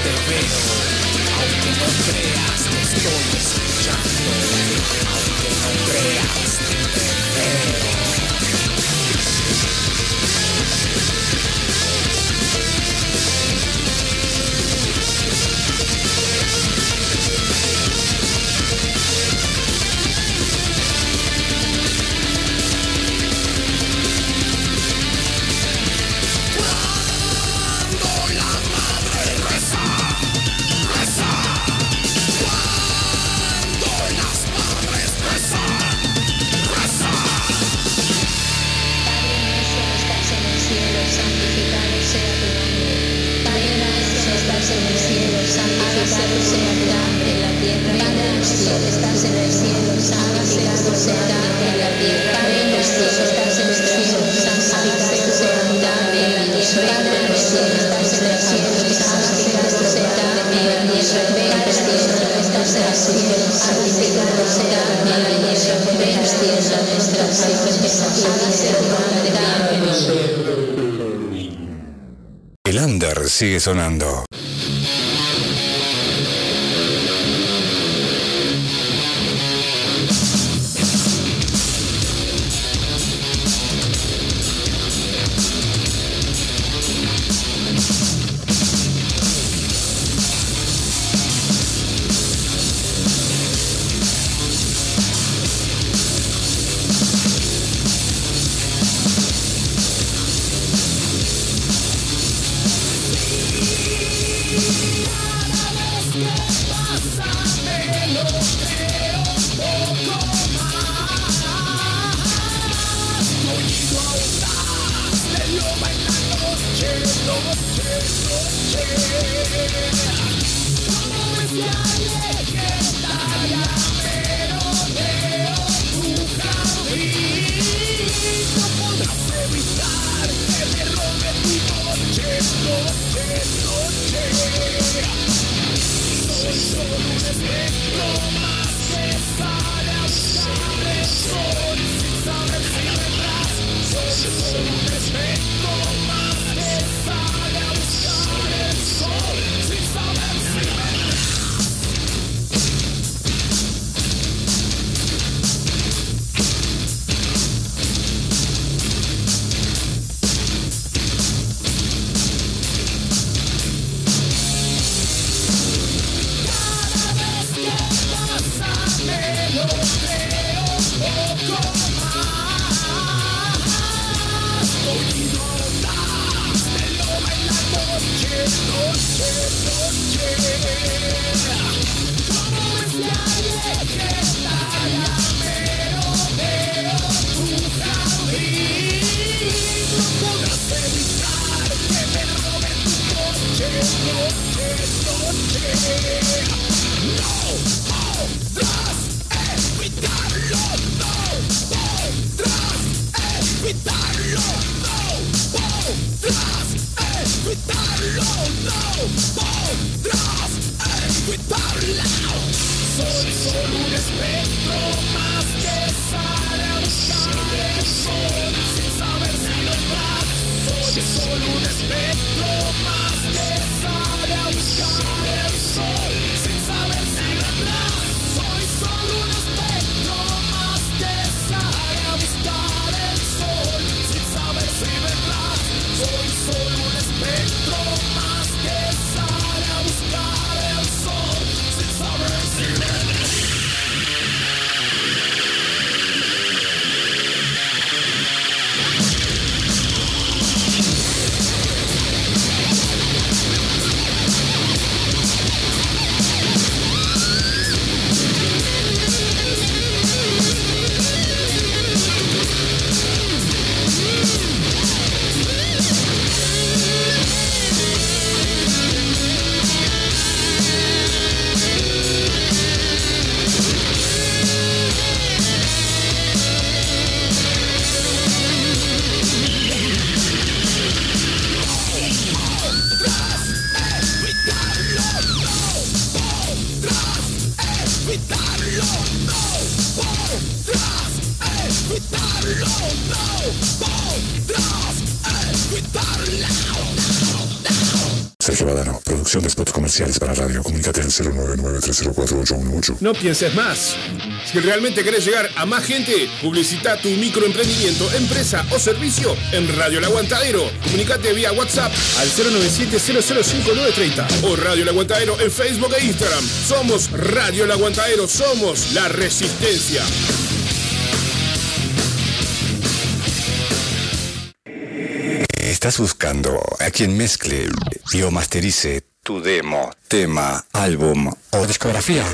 [SPEAKER 14] te veo, aunque no creas, te estoy escuchando, aunque
[SPEAKER 5] no creas. Sigue sonando.
[SPEAKER 3] 099304818.
[SPEAKER 4] No pienses más. Si realmente querés llegar a más gente, publicita tu microemprendimiento, empresa o servicio en Radio El Aguantadero. Comunicate vía WhatsApp al 097-005-930 o Radio El Aguantadero en Facebook e Instagram. Somos Radio El Aguantadero, somos la resistencia.
[SPEAKER 5] ¿Estás buscando a quien mezcle y o masterice tu demo, tema, álbum o discografía?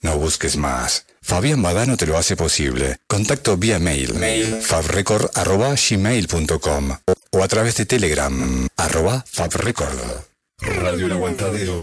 [SPEAKER 5] No busques más. Fabián Badano te lo hace posible. Contacto vía mail, mail fabrecord.gmail.com o a través de Telegram, arroba fabrecord.
[SPEAKER 3] Radio El Aguantadero.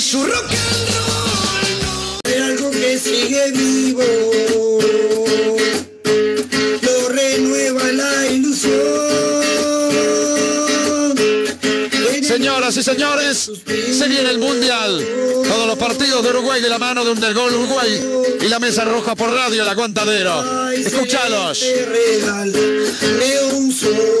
[SPEAKER 6] su rock and roll
[SPEAKER 7] Hay algo que sigue vivo, lo renueva la ilusión.
[SPEAKER 8] Señoras y señores, se viene el Mundial. Todos los partidos de Uruguay de la mano de Undergol Uruguay y la mesa roja por radio, el aguantadero. Escúchalos.
[SPEAKER 7] Un sol.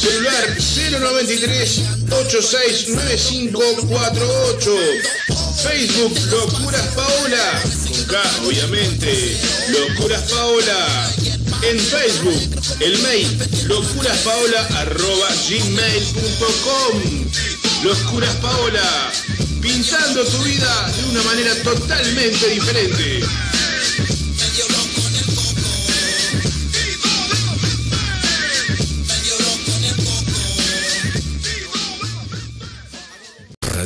[SPEAKER 4] Celular 093 869548. Facebook Locuras Paola. Con K, obviamente. Locuras Paola. En Facebook, el mail locuraspaola.gmail.com Locuras Paola. Pintando tu vida de una manera totalmente diferente.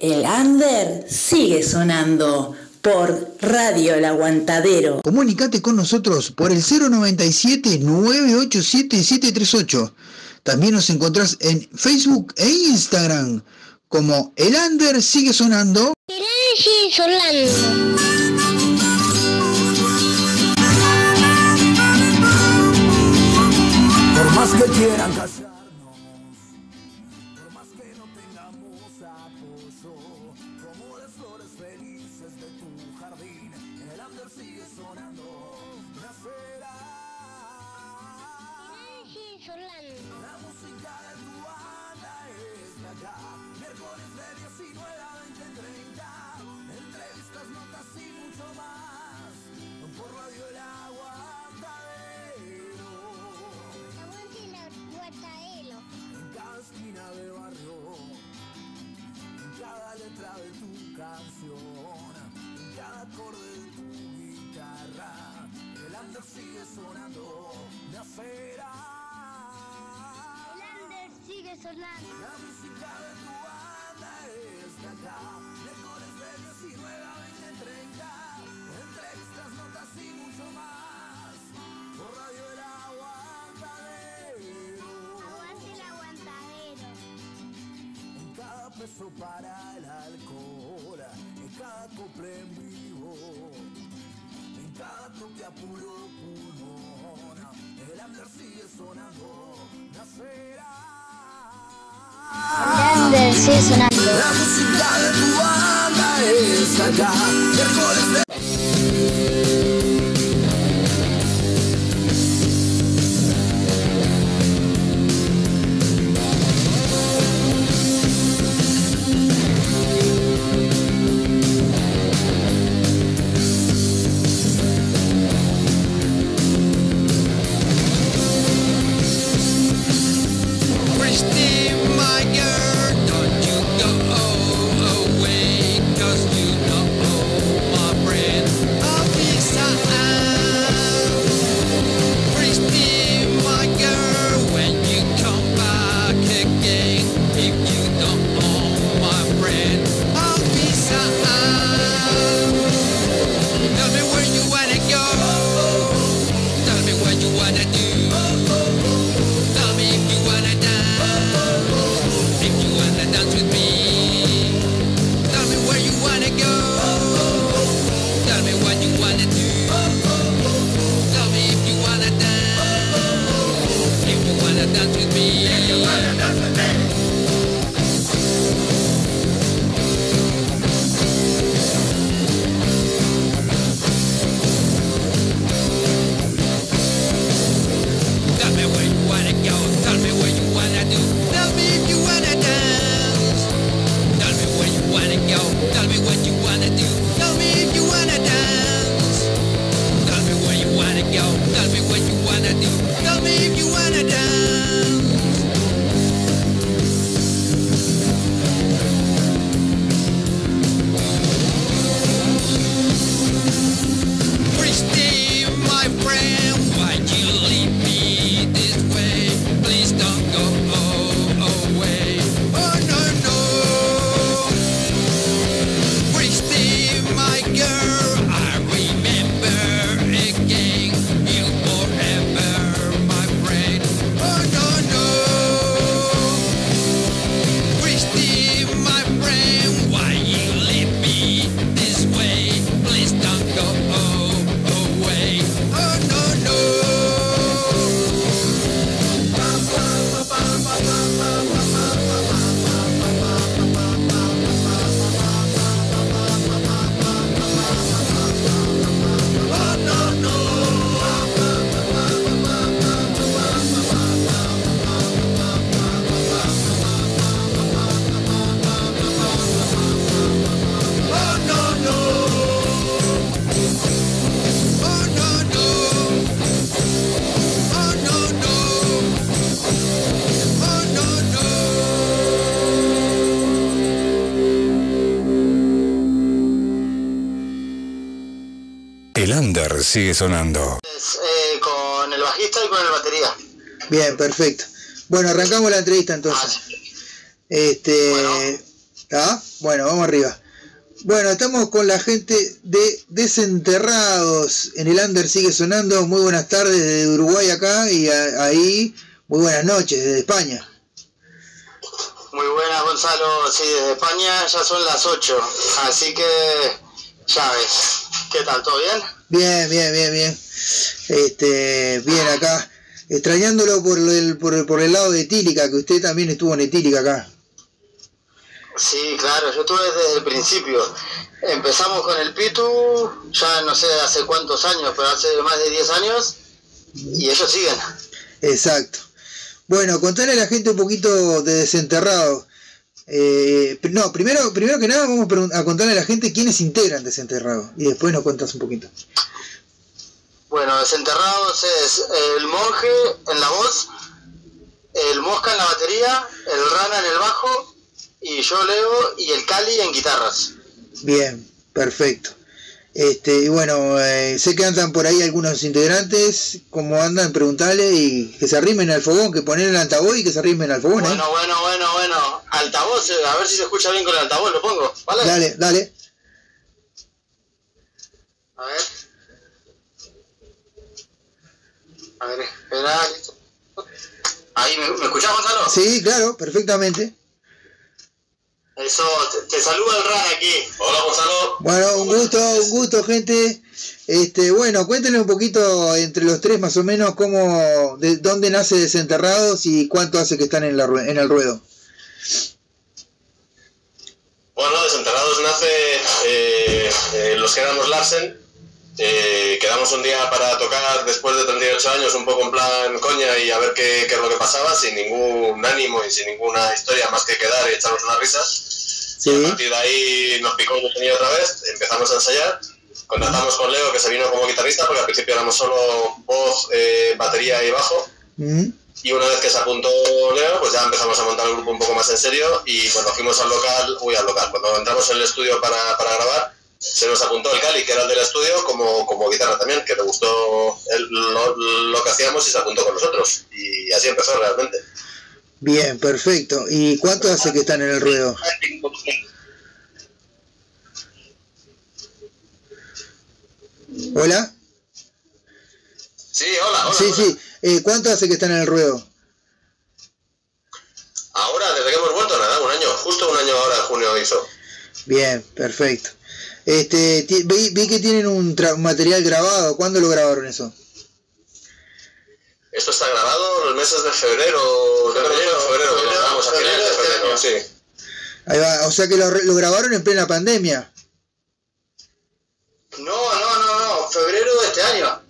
[SPEAKER 12] el under sigue sonando por Radio El Aguantadero.
[SPEAKER 13] Comunicate con nosotros por el 097-987-738. También nos encontrás en Facebook e Instagram como El Under sigue sonando.
[SPEAKER 15] El sigue sonando.
[SPEAKER 16] Por más que quieran casar. Miércoles de 19 a 20.30. Entrevistas, notas y mucho más. Por Radio El Aguantadero.
[SPEAKER 15] Aguante El Aguantadero.
[SPEAKER 16] En cada esquina de barrio. En cada letra de tu canción. En cada acorde de tu guitarra. El andro sigue sonando
[SPEAKER 15] de acera sigue sonando.
[SPEAKER 16] La música de tu banda está acá. Miércoles de
[SPEAKER 17] 19 a 20:30. Entrevistas, notas y mucho más. Por Radio El Aguantadero. Aguante el aguantadero. En cada peso para el alcohol, en cada cumple en vivo, en cada toque a puro pulmón, el under sigue sonando, nacerá. Sigue sonando. La
[SPEAKER 1] música de sigue sonando.
[SPEAKER 18] Eh, con el bajista y con el batería.
[SPEAKER 13] Bien, perfecto. Bueno, arrancamos la entrevista entonces. Este, ¿ah? Bueno, vamos arriba. Bueno, estamos con la gente de Desenterrados. En el Under sigue sonando. Muy buenas tardes desde Uruguay acá y a- ahí muy buenas noches desde España.
[SPEAKER 18] Muy buenas, Gonzalo. Sí, desde España ya son las 8. Así que ya ves. ¿Qué tal? ¿Todo bien?
[SPEAKER 13] Bien, bien, bien, bien. Este, bien acá. Extrañándolo por el, por, el- por el lado de Etílica, que usted también estuvo en Etílica acá.
[SPEAKER 18] Sí, claro, yo estuve desde el principio. Empezamos con el Pitu, ya no sé hace cuántos años, pero hace más de 10 años, y ellos siguen.
[SPEAKER 13] Exacto. Bueno, contale a la gente un poquito de Desenterrado. Eh, no, primero, primero que nada vamos a contarle a la gente quiénes integran Desenterrado y después nos cuentas un poquito.
[SPEAKER 18] Bueno, Desenterrados es el monje en la voz, el mosca en la batería, el rana en el bajo, y yo Leo y el Cali en guitarras.
[SPEAKER 13] Bien, perfecto. Este, y bueno, eh, sé que andan por ahí algunos integrantes, cómo andan, preguntale y que se arrimen al fogón, que ponen el altavoz y que se arrimen al fogón, ¿eh?
[SPEAKER 18] Bueno, bueno, bueno, bueno. Altavoz, eh, a ver si se escucha bien con el altavoz, lo pongo, ¿vale?
[SPEAKER 13] Dale, dale.
[SPEAKER 18] A ver. A ver, espera. Ahí, ¿me, me escuchás, Gonzalo?
[SPEAKER 13] Sí, claro, perfectamente.
[SPEAKER 18] Eso, te, te saluda el RAN aquí. Hola, Gonzalo.
[SPEAKER 13] Bueno, un gusto, un gusto, gente. Este, bueno, cuéntenle un poquito entre los tres más o menos cómo, de dónde nace Desenterrados y cuánto hace que están en, la, en el ruedo.
[SPEAKER 19] Bueno, Desenterrados nace eh, eh, los que éramos Larsen. Eh, quedamos un día para tocar después de 38 años, un poco en plan coña y a ver qué, qué es lo que pasaba, sin ningún ánimo y sin ninguna historia más que quedar y echarnos unas risas.
[SPEAKER 13] Sí.
[SPEAKER 19] A partir de ahí nos picó el gusanillo otra vez, empezamos a ensayar. Contactamos con Leo, que se vino como guitarrista, porque al principio éramos solo voz, eh, batería y bajo.
[SPEAKER 13] ¿Mm?
[SPEAKER 19] Y una vez que se apuntó Leo, pues ya empezamos a montar el grupo un poco más en serio y cuando fuimos al local, uy, al local, cuando entramos en el estudio para, para grabar, se nos apuntó el Cali, que era el del estudio, como, como guitarra también, que le gustó el- lo, lo que hacíamos y se apuntó con nosotros. Y así empezó realmente.
[SPEAKER 13] Bien, perfecto. ¿Y cuánto hace que están en el ruedo? ¿Hola?
[SPEAKER 19] Sí, hola, hola.
[SPEAKER 13] Sí, sí. Eh, ¿Cuánto hace que están en el ruedo?
[SPEAKER 19] Ahora, desde que hemos vuelto, nada, un año, justo un año ahora, junio hizo.
[SPEAKER 13] Bien, perfecto. Este, vi, vi que tienen un tra- material grabado. ¿Cuándo lo grabaron eso?
[SPEAKER 19] Esto está grabado en los meses de febrero, de febrero, febrero, lo grabamos a finales de febrero, sí.
[SPEAKER 13] Ahí va. O sea que lo, re- lo grabaron en plena pandemia.
[SPEAKER 18] No, no, no, no. Febrero de este año.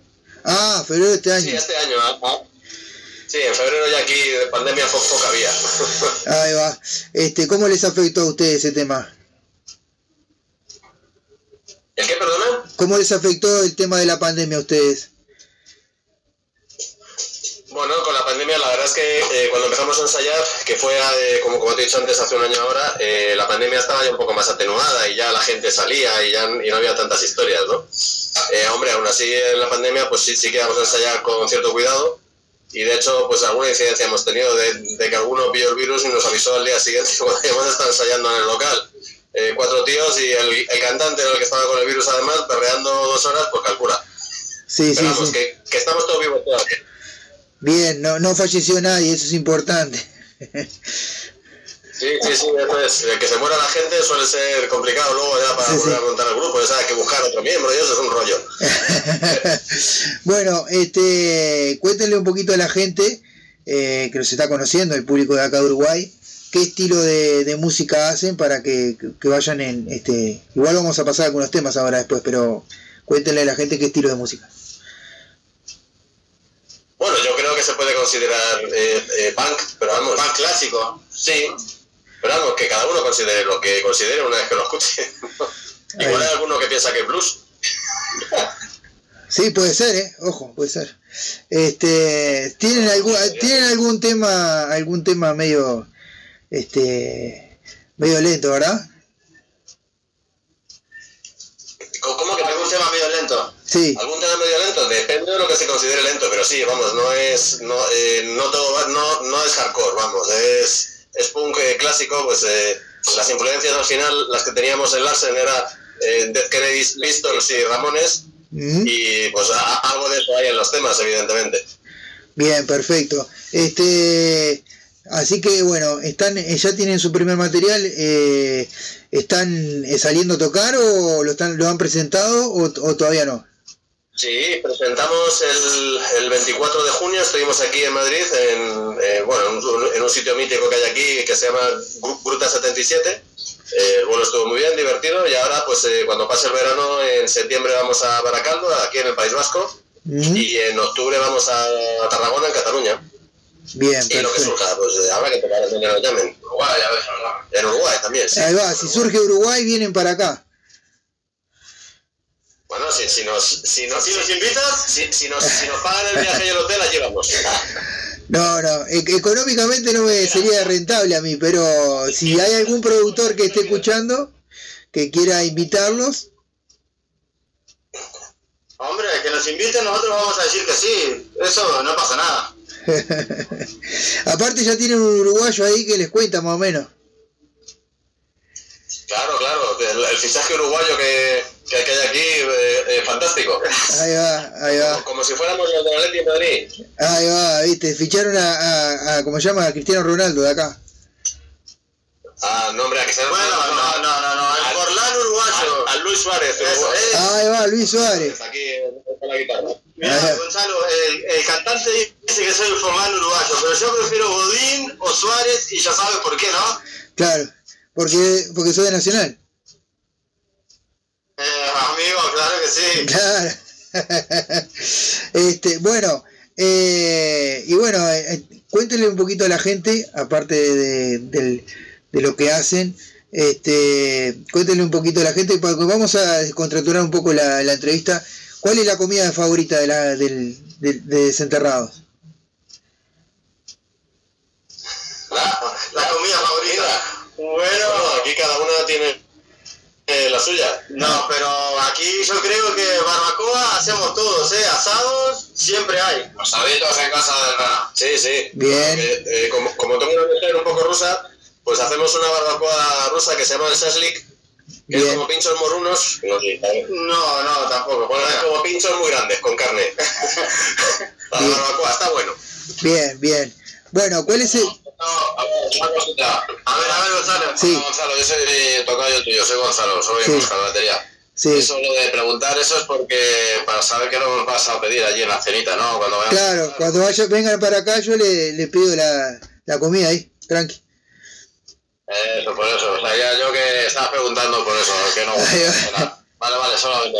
[SPEAKER 13] Ah, febrero de este
[SPEAKER 19] Sí,
[SPEAKER 13] año.
[SPEAKER 19] este año. ah, ah. Sí, en febrero ya aquí de pandemia poco, poca había.
[SPEAKER 13] Ahí va. Este, ¿cómo les afectó a ustedes ese tema?
[SPEAKER 19] ¿El qué, perdona?
[SPEAKER 13] ¿Cómo les afectó el tema de la pandemia a ustedes?
[SPEAKER 19] Bueno, con la pandemia la verdad es que eh, cuando empezamos a ensayar, que fue eh, como, como te he dicho antes hace un año ahora, eh, la pandemia estaba ya un poco más atenuada y ya la gente salía y ya y no había tantas historias, ¿no? Eh, hombre, aún así en la pandemia pues sí, sí que íbamos a ensayar con cierto cuidado y de hecho pues alguna incidencia hemos tenido de, de que alguno vio el virus y nos avisó al día siguiente cuando hemos estado ensayando en el local. Eh, cuatro tíos y el, el cantante era el que estaba con el virus además, perreando dos horas, pues calcula.
[SPEAKER 13] Sí, sí,
[SPEAKER 19] Pero vamos,
[SPEAKER 13] sí.
[SPEAKER 19] que, que estamos todos vivos todavía.
[SPEAKER 13] Bien, no, no falleció nadie, eso es importante.
[SPEAKER 19] Sí, sí, sí, eso es. El que se muera la gente suele ser complicado luego ya para
[SPEAKER 13] Sí,
[SPEAKER 19] volver
[SPEAKER 13] sí.
[SPEAKER 19] a montar el grupo. Ya sabes, hay que buscar otro miembro y eso es un rollo.
[SPEAKER 13] bueno, este, cuéntenle un poquito a la gente eh, que nos está conociendo, el público de acá de Uruguay, qué estilo de, de música hacen para que, que vayan en, este, igual vamos a pasar algunos temas ahora después, pero cuéntenle a la gente qué estilo de música.
[SPEAKER 19] Bueno, yo creo que se puede considerar eh, eh, punk, pero vamos.
[SPEAKER 18] Punk clásico.
[SPEAKER 19] Sí, pero vamos, que cada uno considere lo que considere una vez que lo escuche. Igual hay alguno que piensa que es blues.
[SPEAKER 13] Sí, puede ser, eh, ojo, puede ser. Este, ¿tienen algún, tienen algún tema, algún tema medio, este, medio lento, verdad?
[SPEAKER 19] ¿Cómo que
[SPEAKER 18] ¿Algún tema medio lento?
[SPEAKER 13] Sí.
[SPEAKER 19] ¿Algún tema medio lento? Depende de lo que se considere lento, pero sí, vamos, no es, no, eh, no todo, va- no, no es hardcore, vamos, es, es punk eh, clásico, pues eh, las influencias al final, las que teníamos en Larsen era eh, Dead Kennedys, Pistols y Ramones, y pues a- algo de eso hay en los temas, evidentemente.
[SPEAKER 13] Bien, perfecto. Este, así que bueno, están, eh, ya tienen su primer material, eh, están eh, saliendo a tocar o lo están, lo han presentado o, o todavía no.
[SPEAKER 19] Sí, presentamos el, el 24 de junio, estuvimos aquí en Madrid, en, eh, bueno, en un, en un sitio mítico que hay aquí que se llama Gru- Gruta 77. Eh, vuelo estuvo muy bien, divertido, y ahora, pues eh, cuando pase el verano, en septiembre vamos a Baracaldo, aquí en el País Vasco,
[SPEAKER 13] Mm,
[SPEAKER 19] y en octubre vamos a, a Tarragona, en Cataluña.
[SPEAKER 13] Bien,
[SPEAKER 19] lo que surja, pues eh, habrá que tocar llamen. Uruguay, a ver, En Uruguay también, sí.
[SPEAKER 13] Ahí va, si surge Uruguay vienen para acá.
[SPEAKER 19] Bueno, si, si nos, si nos, si nos invitas, si, si nos, si nos pagan el viaje y el hotel, allí vamos.
[SPEAKER 13] No, no, e- económicamente no me sería rentable a mí, pero si hay algún productor que esté escuchando que quiera invitarlos,
[SPEAKER 18] que nos inviten, nosotros vamos a decir que sí. Eso no pasa nada.
[SPEAKER 13] Aparte ya tienen un uruguayo ahí que les cuenta más o menos.
[SPEAKER 19] Claro, claro, el, el fichaje uruguayo que, que, hay aquí, eh, eh, fantástico.
[SPEAKER 13] Ahí va, ahí va.
[SPEAKER 19] Como si fuéramos los de Atleti de Madrid.
[SPEAKER 13] Ahí va, viste, ficharon a, a, a ¿cómo se llama? A Cristiano Ronaldo de acá.
[SPEAKER 19] Ah, no, hombre, a que se
[SPEAKER 18] Bueno, no, no, no, no, el Forlán uruguayo.
[SPEAKER 19] Al Luis Suárez,
[SPEAKER 18] eh.
[SPEAKER 13] Ahí va, Luis Suárez.
[SPEAKER 19] Aquí eh, con la guitarra.
[SPEAKER 18] Mira. Gonzalo, el, el cantante dice que soy el Forlán uruguayo, pero yo prefiero Godín o Suárez y ya sabes por qué, ¿no?
[SPEAKER 13] Claro, porque, porque soy de Nacional.
[SPEAKER 18] Eh, amigo, claro que sí.
[SPEAKER 13] Claro. este, bueno, eh, y bueno, eh, cuéntenle un poquito a la gente, aparte de, del- de lo que hacen, este, cuéntenle un poquito a la gente, porque vamos a descontraturar un poco la, la entrevista. ¿Cuál es la comida favorita de, la, del, de, de Desenterrados?
[SPEAKER 18] La comida favorita. Bueno,
[SPEAKER 19] aquí cada una tiene eh, la suya.
[SPEAKER 18] no, pero aquí yo creo que barbacoa hacemos todos, ¿eh? Asados siempre hay.
[SPEAKER 19] Los sabitos en casa del rana. Sí, sí.
[SPEAKER 13] Bien.
[SPEAKER 19] Porque, eh, como, como tengo una mujer un poco rusa, pues hacemos una barbacoa rusa que se llama el shashlik, que es
[SPEAKER 13] Bien.
[SPEAKER 19] como pinchos morunos. No.
[SPEAKER 18] No, no, tampoco.
[SPEAKER 19] Bueno, es como pinchos muy grandes con carne. La
[SPEAKER 13] Bien.
[SPEAKER 19] barbacoa está bueno.
[SPEAKER 13] Bien, bien. Bueno, ¿cuál es el...?
[SPEAKER 19] No, a ver, una cosita.
[SPEAKER 18] A ver, a ver, Gonzalo.
[SPEAKER 13] Sí.
[SPEAKER 19] Gonzalo, yo soy tocayo tuyo, soy Gonzalo, soy
[SPEAKER 13] Sí.
[SPEAKER 19] Oscar Batería.
[SPEAKER 13] Sí,
[SPEAKER 19] Eso lo de preguntar eso es porque para saber qué nos vas a pedir allí en la cenita, ¿no? Cuando vayamos.
[SPEAKER 13] claro, cuando vaya, vengan para acá yo le, le pido la, la comida ahí, tranqui.
[SPEAKER 19] Eso, por eso. O sea, ya yo que estaba preguntando por eso, que no. Vale, vale, solamente.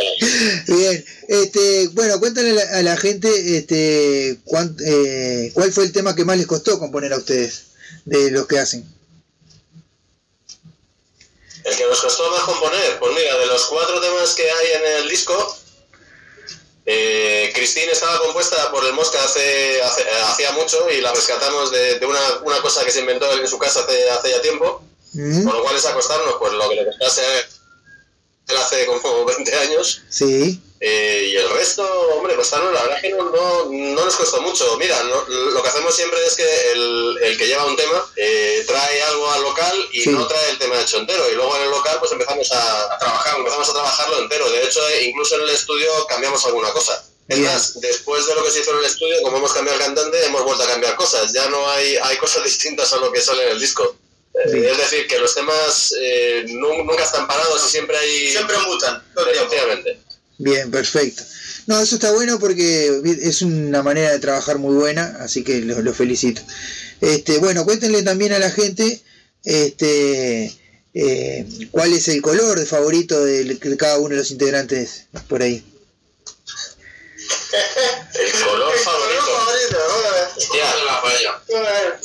[SPEAKER 13] Bien, este, bueno, cuéntale a la, a la gente este, cuán- eh, cuál fue el tema que más les costó componer a ustedes de los que hacen.
[SPEAKER 19] El que nos costó más componer, pues mira, de los cuatro temas que hay en el disco, eh, Christine estaba compuesta por el Mosca hace, hace- hacía mucho y la rescatamos de, de una, una cosa que se inventó él en su casa hace, hace ya tiempo,
[SPEAKER 13] ¿Mm?
[SPEAKER 19] con lo cual es acostarnos, pues lo que le costase a él hace como 20 años.
[SPEAKER 13] Sí,
[SPEAKER 19] Eh, y el resto, hombre, costaron, la verdad que no, no, no nos costó mucho. Mira, no- lo que hacemos siempre es que el, el que lleva un tema eh, trae algo al local y
[SPEAKER 13] Sí.
[SPEAKER 19] no trae el tema hecho entero. Y luego en el local pues empezamos a, a trabajar, empezamos a trabajarlo entero. De hecho, eh, incluso en el estudio cambiamos alguna cosa. Es
[SPEAKER 13] Bien.
[SPEAKER 19] más, después de lo que se hizo en el estudio, como hemos cambiado el cantante, hemos vuelto a cambiar cosas. Ya no hay, hay cosas distintas a lo que sale en el disco. Eh, es decir, que los temas eh, nu- nunca están parados y siempre hay...
[SPEAKER 18] Siempre mutan.
[SPEAKER 19] Efectivamente.
[SPEAKER 13] Bien, perfecto. No, eso está bueno porque es una manera de trabajar muy buena, así que los lo felicito. Este, bueno, cuéntenle también a la gente este, eh, cuál es el color de favorito de, de cada uno de los integrantes por ahí.
[SPEAKER 19] El color favorito. Hostia.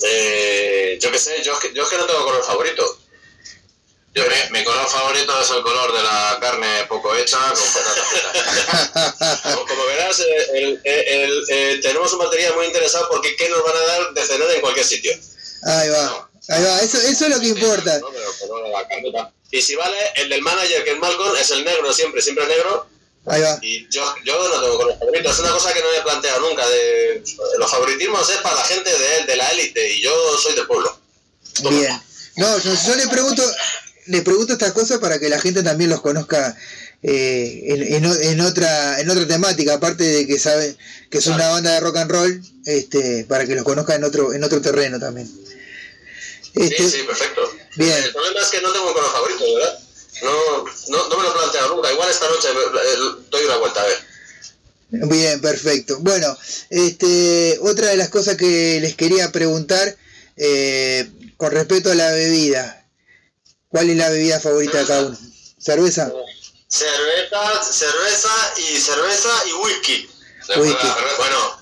[SPEAKER 19] Eh, yo qué sé, yo, es que- yo es que no tengo color favorito. Yo, mi, mi color favorito es el color de la carne poco hecha con patatas como, como verás, eh, el- el- el- eh, tenemos un batería muy interesado porque qué nos van a dar de cenar en cualquier sitio.
[SPEAKER 13] Ahí va, ahí va, eso, eso es lo que importa.
[SPEAKER 19] No, pero color de la carneta. Y si vale, el del manager, que es Malcolm, es el negro siempre, siempre negro.
[SPEAKER 13] Ahí va.
[SPEAKER 19] Y yo, yo no tengo color favorito, es una cosa que no me he planteado nunca. De, los favoritismos es para la gente de, de la élite y yo soy del pueblo.
[SPEAKER 13] Bien. No, yo, yo le pregunto, le pregunto estas cosas para que la gente también los conozca eh, en, en o- en otra, en otra temática, aparte de que saben que son una banda de rock and roll, este, para que los conozcan en otro, en otro terreno también. Este,
[SPEAKER 19] Sí, sí, perfecto.
[SPEAKER 13] Bien.
[SPEAKER 19] El problema es que no tengo un color favorito, ¿verdad? No, no, no me lo he planteado nunca. Igual esta noche eh, doy una vuelta a ver.
[SPEAKER 13] Bien, perfecto. Bueno, este, otra de las cosas que les quería preguntar eh, con respecto a la bebida, ¿cuál es la bebida favorita de cada uno? ¿Cerveza?
[SPEAKER 18] Cerveza, cerveza y cerveza y whisky.
[SPEAKER 13] Whisky.
[SPEAKER 19] Bueno,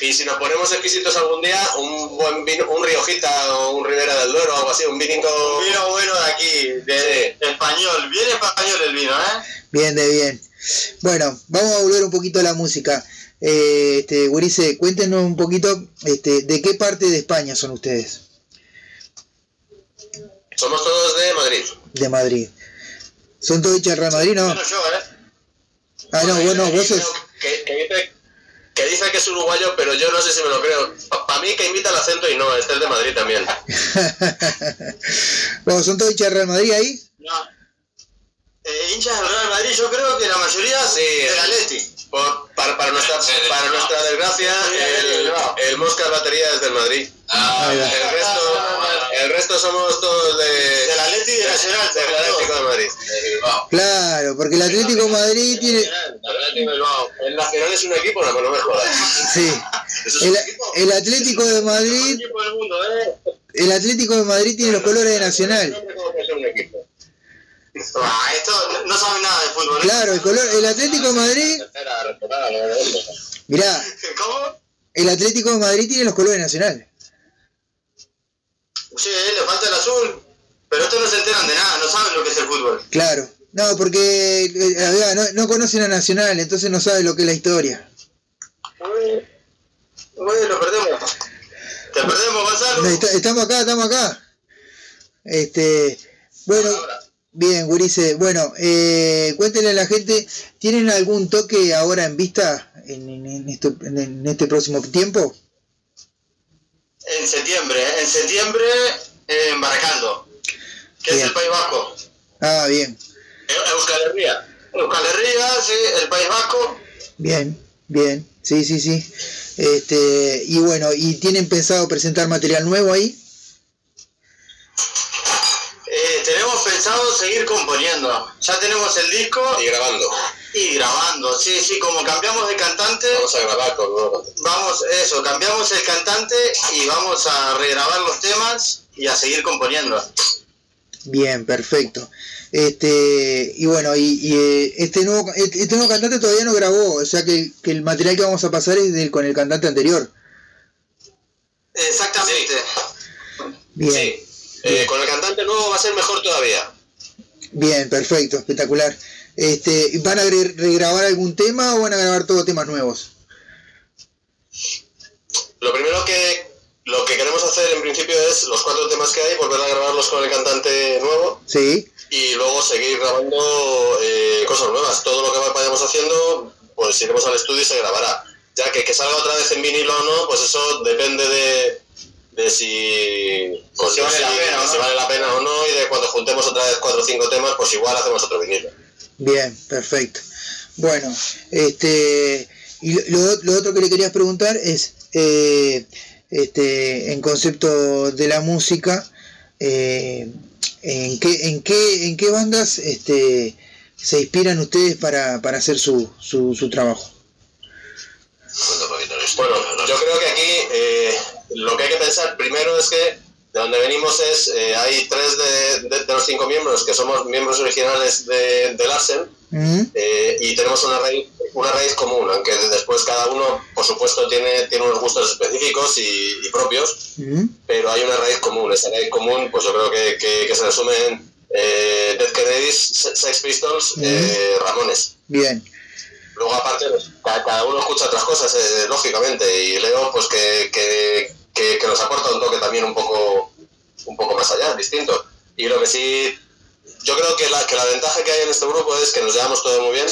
[SPEAKER 19] y, y si nos ponemos exquisitos algún día, un buen vino, un Riojita o un Ribera del Duero o algo así, un vinito...
[SPEAKER 18] Un vino bueno de aquí, de español. Bien español el vino, ¿eh?
[SPEAKER 13] Bien, de bien. Bueno, vamos a volver un poquito a la música. Eh, este, Gurice, cuéntenos un poquito este, de qué parte de España son ustedes,
[SPEAKER 19] Somos todos de Madrid.
[SPEAKER 13] de Madrid. ¿Son todos hechos del Real Madrid, no?
[SPEAKER 18] Bueno, yo, ¿eh?
[SPEAKER 13] Ah, no, bueno, vos sos...
[SPEAKER 19] que, que dice, que dice que es uruguayo, pero yo no sé si me lo creo. Para mí que imita el acento y no, este es de Madrid también.
[SPEAKER 13] Bueno, ¿Son todos hinchas de Real Madrid ahí?
[SPEAKER 18] No. Eh, hinchas del Real Madrid, yo creo que la mayoría
[SPEAKER 19] Sí,
[SPEAKER 18] del Atleti.
[SPEAKER 19] Por- para, para, nuestra, para nuestra desgracia, el, el Mosca batería es del Madrid.
[SPEAKER 13] Va.
[SPEAKER 19] El resto, el resto somos todos de,
[SPEAKER 18] Del Atleti y de Nacional,
[SPEAKER 19] del Atlético de Madrid.
[SPEAKER 13] Claro, porque el Atlético de Madrid tiene...
[SPEAKER 19] El Nacional es un equipo, no, no me jodas.
[SPEAKER 13] Sí. El, el Atlético de Madrid... El Atlético de Madrid tiene los colores de Nacional.
[SPEAKER 18] Ah, esto no, saben nada de fútbol. ¿eh?
[SPEAKER 13] Claro, el color, el Atlético de Madrid, mirá,
[SPEAKER 18] ¿Cómo?
[SPEAKER 13] el Atlético de Madrid tiene los colores nacionales.
[SPEAKER 18] Sí, le falta el azul. Pero estos no se enteran de nada, no saben lo que es el fútbol.
[SPEAKER 13] Claro. No, porque eh, ver, no, no conocen a Nacional, entonces no saben lo que es la historia.
[SPEAKER 18] Bueno, lo perdemos. Te perdemos, Gonzalo.
[SPEAKER 13] Está- estamos acá, estamos acá. Este, bueno, bien, Gurice. Bueno, eh, cuéntenle a la gente, ¿tienen algún toque ahora en vista en, en- en esto- en este próximo tiempo?
[SPEAKER 18] En septiembre, ¿eh? en septiembre eh, en Baracaldo, que es el País Vasco.
[SPEAKER 13] Ah, bien,
[SPEAKER 18] Euskal Herria. Euskal Herria, sí, el País Vasco.
[SPEAKER 13] bien, bien. Sí, sí, sí. Este, y bueno, ¿y tienen pensado presentar material nuevo ahí?
[SPEAKER 18] Eh, tenemos pensado seguir componiendo. Ya tenemos el disco.
[SPEAKER 19] Y grabando.
[SPEAKER 18] Y grabando, sí, sí, como cambiamos de cantante,
[SPEAKER 19] Vamos a grabar con nuevo
[SPEAKER 18] vamos, eso, cambiamos el cantante y vamos a regrabar los temas y a seguir componiendo.
[SPEAKER 13] Bien, perfecto. Este, y bueno, y, y, eh, este nuevo este este nuevo cantante todavía no grabó, o sea que, que el material que vamos a pasar es del, con el cantante anterior.
[SPEAKER 18] Exactamente.
[SPEAKER 13] Bien,
[SPEAKER 19] Sí. Eh, con el cantante nuevo va a ser mejor todavía.
[SPEAKER 13] bien, perfecto, espectacular. Este, ¿van a re- regrabar algún tema o van a grabar todos temas nuevos?
[SPEAKER 19] Lo primero que lo que queremos hacer en principio es los cuatro temas que hay, volver a grabarlos con el cantante nuevo
[SPEAKER 13] Sí,
[SPEAKER 19] y luego seguir grabando eh, cosas nuevas. Todo lo que vayamos haciendo, pues iremos al estudio y se grabará. Ya que que salga otra vez en vinilo o no, pues eso depende de, de si, pues
[SPEAKER 18] Si vale la pena o
[SPEAKER 19] si
[SPEAKER 18] no.
[SPEAKER 19] vale la pena o no y de cuando juntemos otra vez cuatro o cinco temas, pues igual hacemos otro vinilo.
[SPEAKER 13] Bien, perfecto. Bueno, este, y lo, lo otro que le quería preguntar es, eh, este, en concepto de la música, eh, ¿en qué, en qué, en qué bandas este, se inspiran ustedes para, para hacer su, su, su trabajo?
[SPEAKER 19] Bueno, yo creo que aquí eh, lo que hay que pensar primero es que de donde venimos es, eh, hay tres de, de- de los cinco miembros que somos miembros originales de, de Larsen
[SPEAKER 13] ¿Mm?
[SPEAKER 19] eh, y tenemos una raíz, una raíz común, aunque después cada uno, por supuesto, tiene, tiene unos gustos específicos y, y propios,
[SPEAKER 13] ¿Mm?
[SPEAKER 19] pero hay una raíz común. Esa raíz común, pues yo creo que, que- que se resume en eh, Dead Kennedys, Se- Sex Pistols, eh, Ramones.
[SPEAKER 13] Bien,
[SPEAKER 19] Luego aparte, ca- cada uno escucha otras cosas, eh, lógicamente, y Leo, pues que, que, que- que nos aporta un toque también un poco, un poco más allá, distinto. Y lo que sí, yo creo que la, que la ventaja que hay en este grupo es que nos llevamos todos muy bien,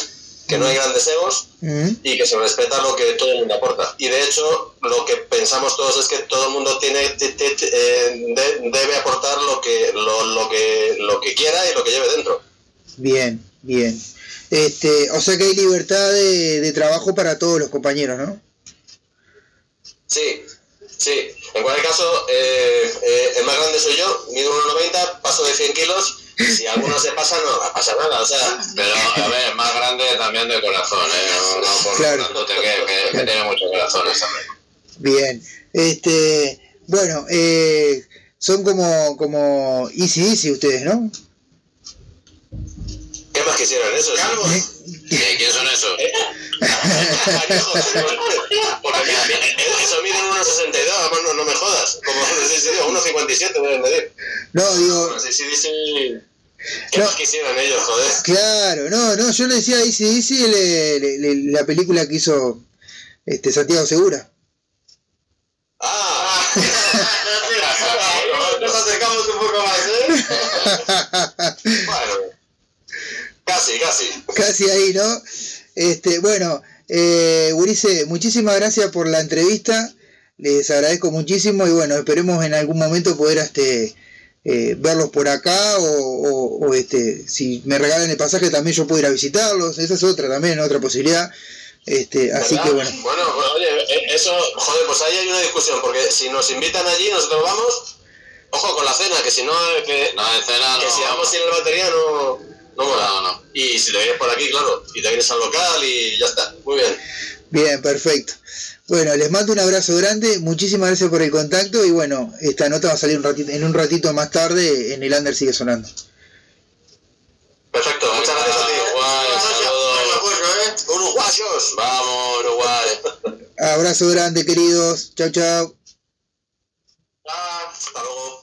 [SPEAKER 19] que no hay grandes egos
[SPEAKER 13] ¿Mm?
[SPEAKER 19] y que se respeta lo que todo el mundo aporta. Y de hecho, lo que pensamos todos es que todo el mundo tiene te- te- te- eh, de- debe aportar lo que, lo, lo que, lo que quiera y lo que lleve dentro.
[SPEAKER 13] bien, bien. Este, o sea que hay libertad de, de trabajo para todos los compañeros, ¿no?
[SPEAKER 19] Sí, sí. En cualquier caso, eh, eh, el más grande soy yo, mido 1,90, paso de 100 kilos. Si alguno se pasa, no va a pasar nada. O sea,
[SPEAKER 20] Pero, a ver, más grande también de corazón, ¿eh? No, no por
[SPEAKER 13] Claro.
[SPEAKER 20] tanto que, que, que tiene mucho corazón hombre.
[SPEAKER 13] Bien. Este, bueno, eh, son como, como easy easy ustedes, ¿no?
[SPEAKER 19] ¿Qué más quisieran esos?
[SPEAKER 20] ¿Y quién son esos?
[SPEAKER 19] Porque mira, mira, eso miden 1,62, además no, no me jodas. Como 1,57 deben medir.
[SPEAKER 13] No, digo,
[SPEAKER 19] Sí, sí, sí. ¿Qué
[SPEAKER 13] No.
[SPEAKER 19] más quisieran ellos, joder?
[SPEAKER 13] claro, no, no, yo le decía easy easy le- le- le- la película que hizo este Santiago Segura.
[SPEAKER 19] Ah,
[SPEAKER 18] Nos acercamos un poco más, ¿eh?
[SPEAKER 19] bueno. Casi, casi.
[SPEAKER 13] Casi ahí, ¿no? Este, bueno, Eh, Urice, muchísimas gracias por la entrevista. Les agradezco muchísimo y bueno, esperemos en algún momento poder este, eh, verlos por acá o, o- o, este, si me regalan el pasaje también yo puedo ir a visitarlos. Esa es otra también, otra posibilidad. Este, así
[SPEAKER 19] ¿Verdad?
[SPEAKER 13] que bueno.
[SPEAKER 19] Bueno, oye, eh, eso, joder, pues ahí hay una discusión, porque si nos invitan allí, nosotros vamos, ojo con la cena, que si no, que,
[SPEAKER 20] No, en cena
[SPEAKER 19] que
[SPEAKER 20] no.
[SPEAKER 19] si vamos sin el batería no, no mola.
[SPEAKER 20] No, no.
[SPEAKER 19] Y si te vienes por aquí, claro, y te vienes al local y ya está. Muy bien.
[SPEAKER 13] Bien, perfecto. Bueno, les mando un abrazo grande, muchísimas gracias por el contacto y bueno, esta nota va a salir un ratito, en un ratito más tarde en el Under sigue sonando.
[SPEAKER 19] Perfecto, muchas gracias a ti.
[SPEAKER 20] Uruguay,
[SPEAKER 19] saludos. Uruguayos.
[SPEAKER 20] Vamos, Uruguay.
[SPEAKER 13] Abrazo grande, queridos. Chao, chao.
[SPEAKER 19] Hasta luego.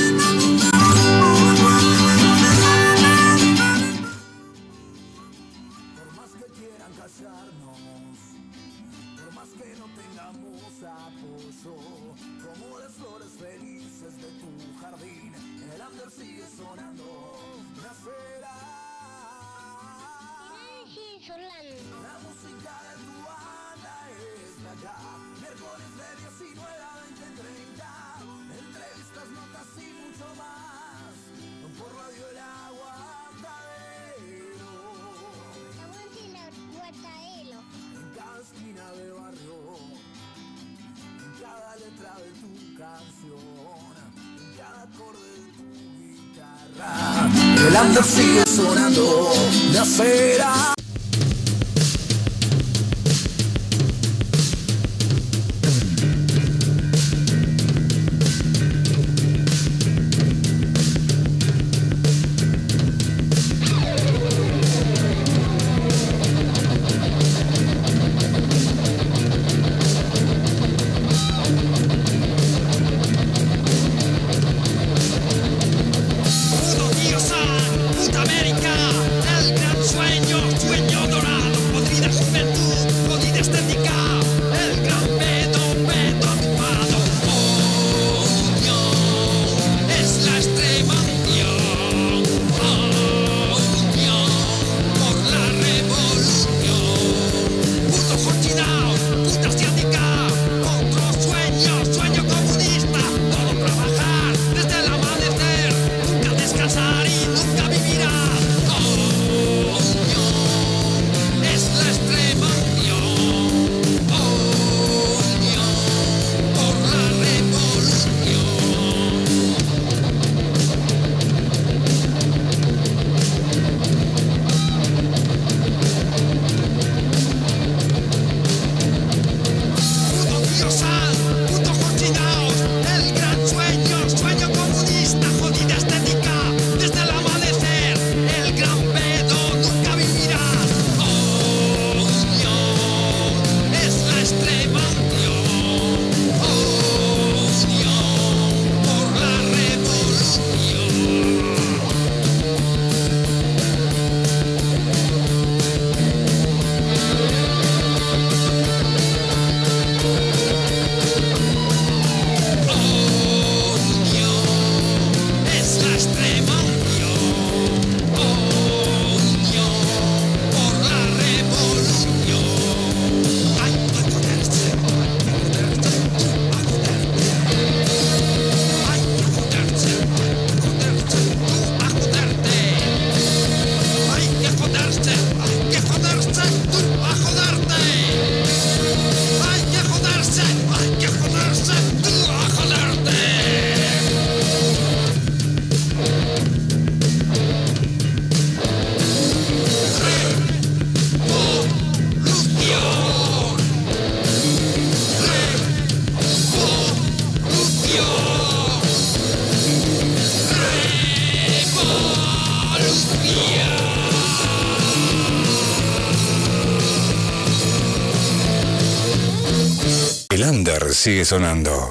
[SPEAKER 2] Sigue sonando.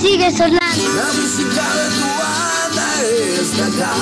[SPEAKER 7] sigue sonando. La música de tu banda está acá,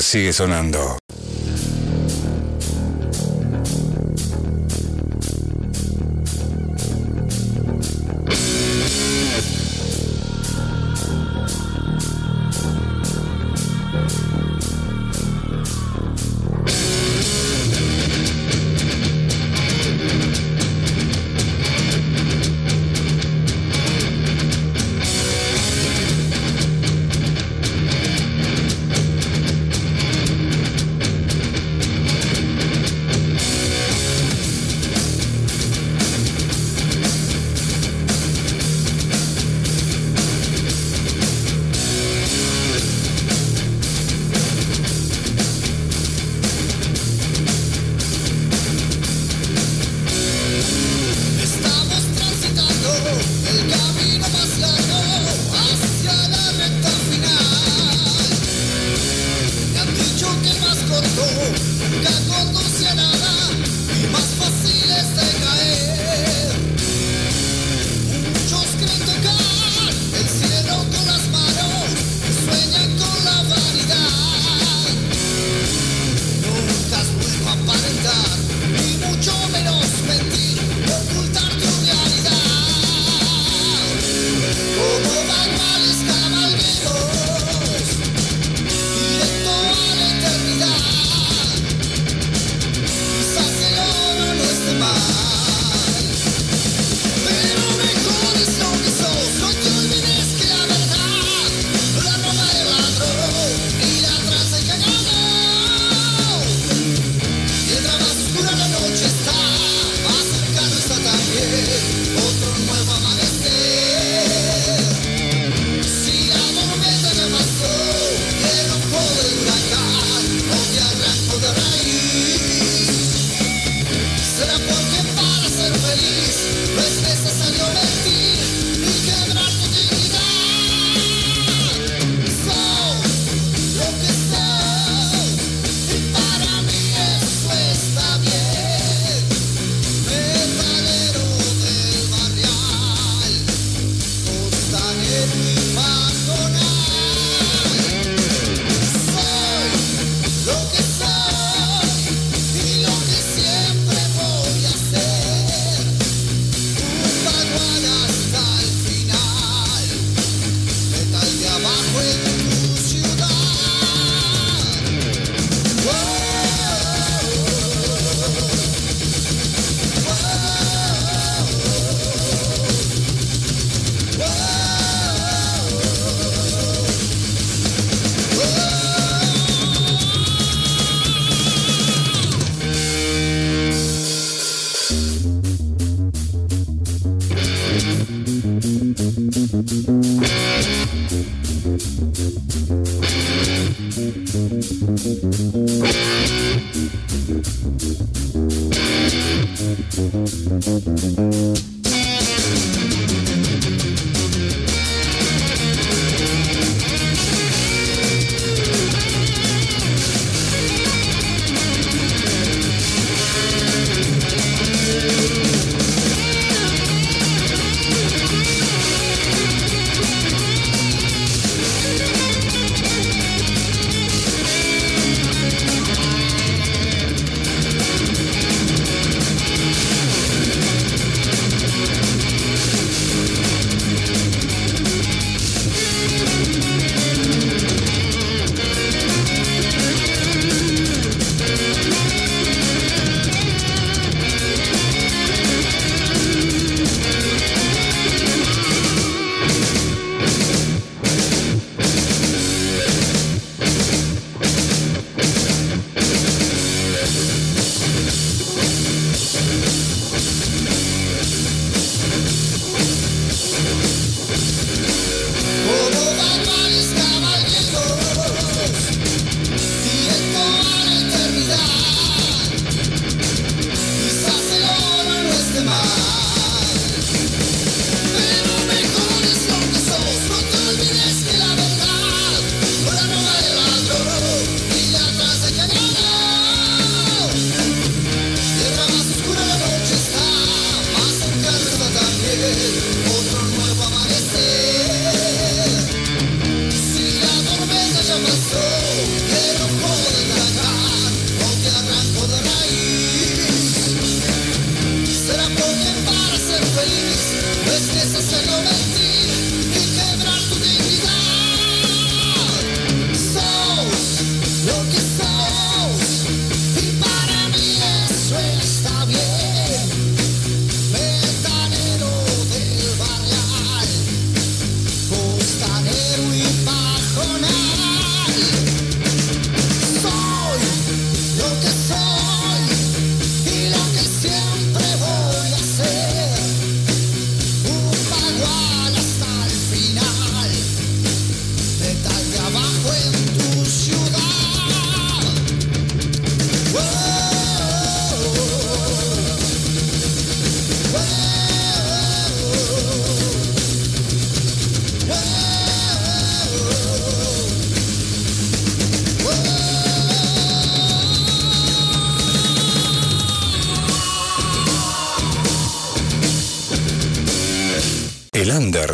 [SPEAKER 1] Sigue sonando.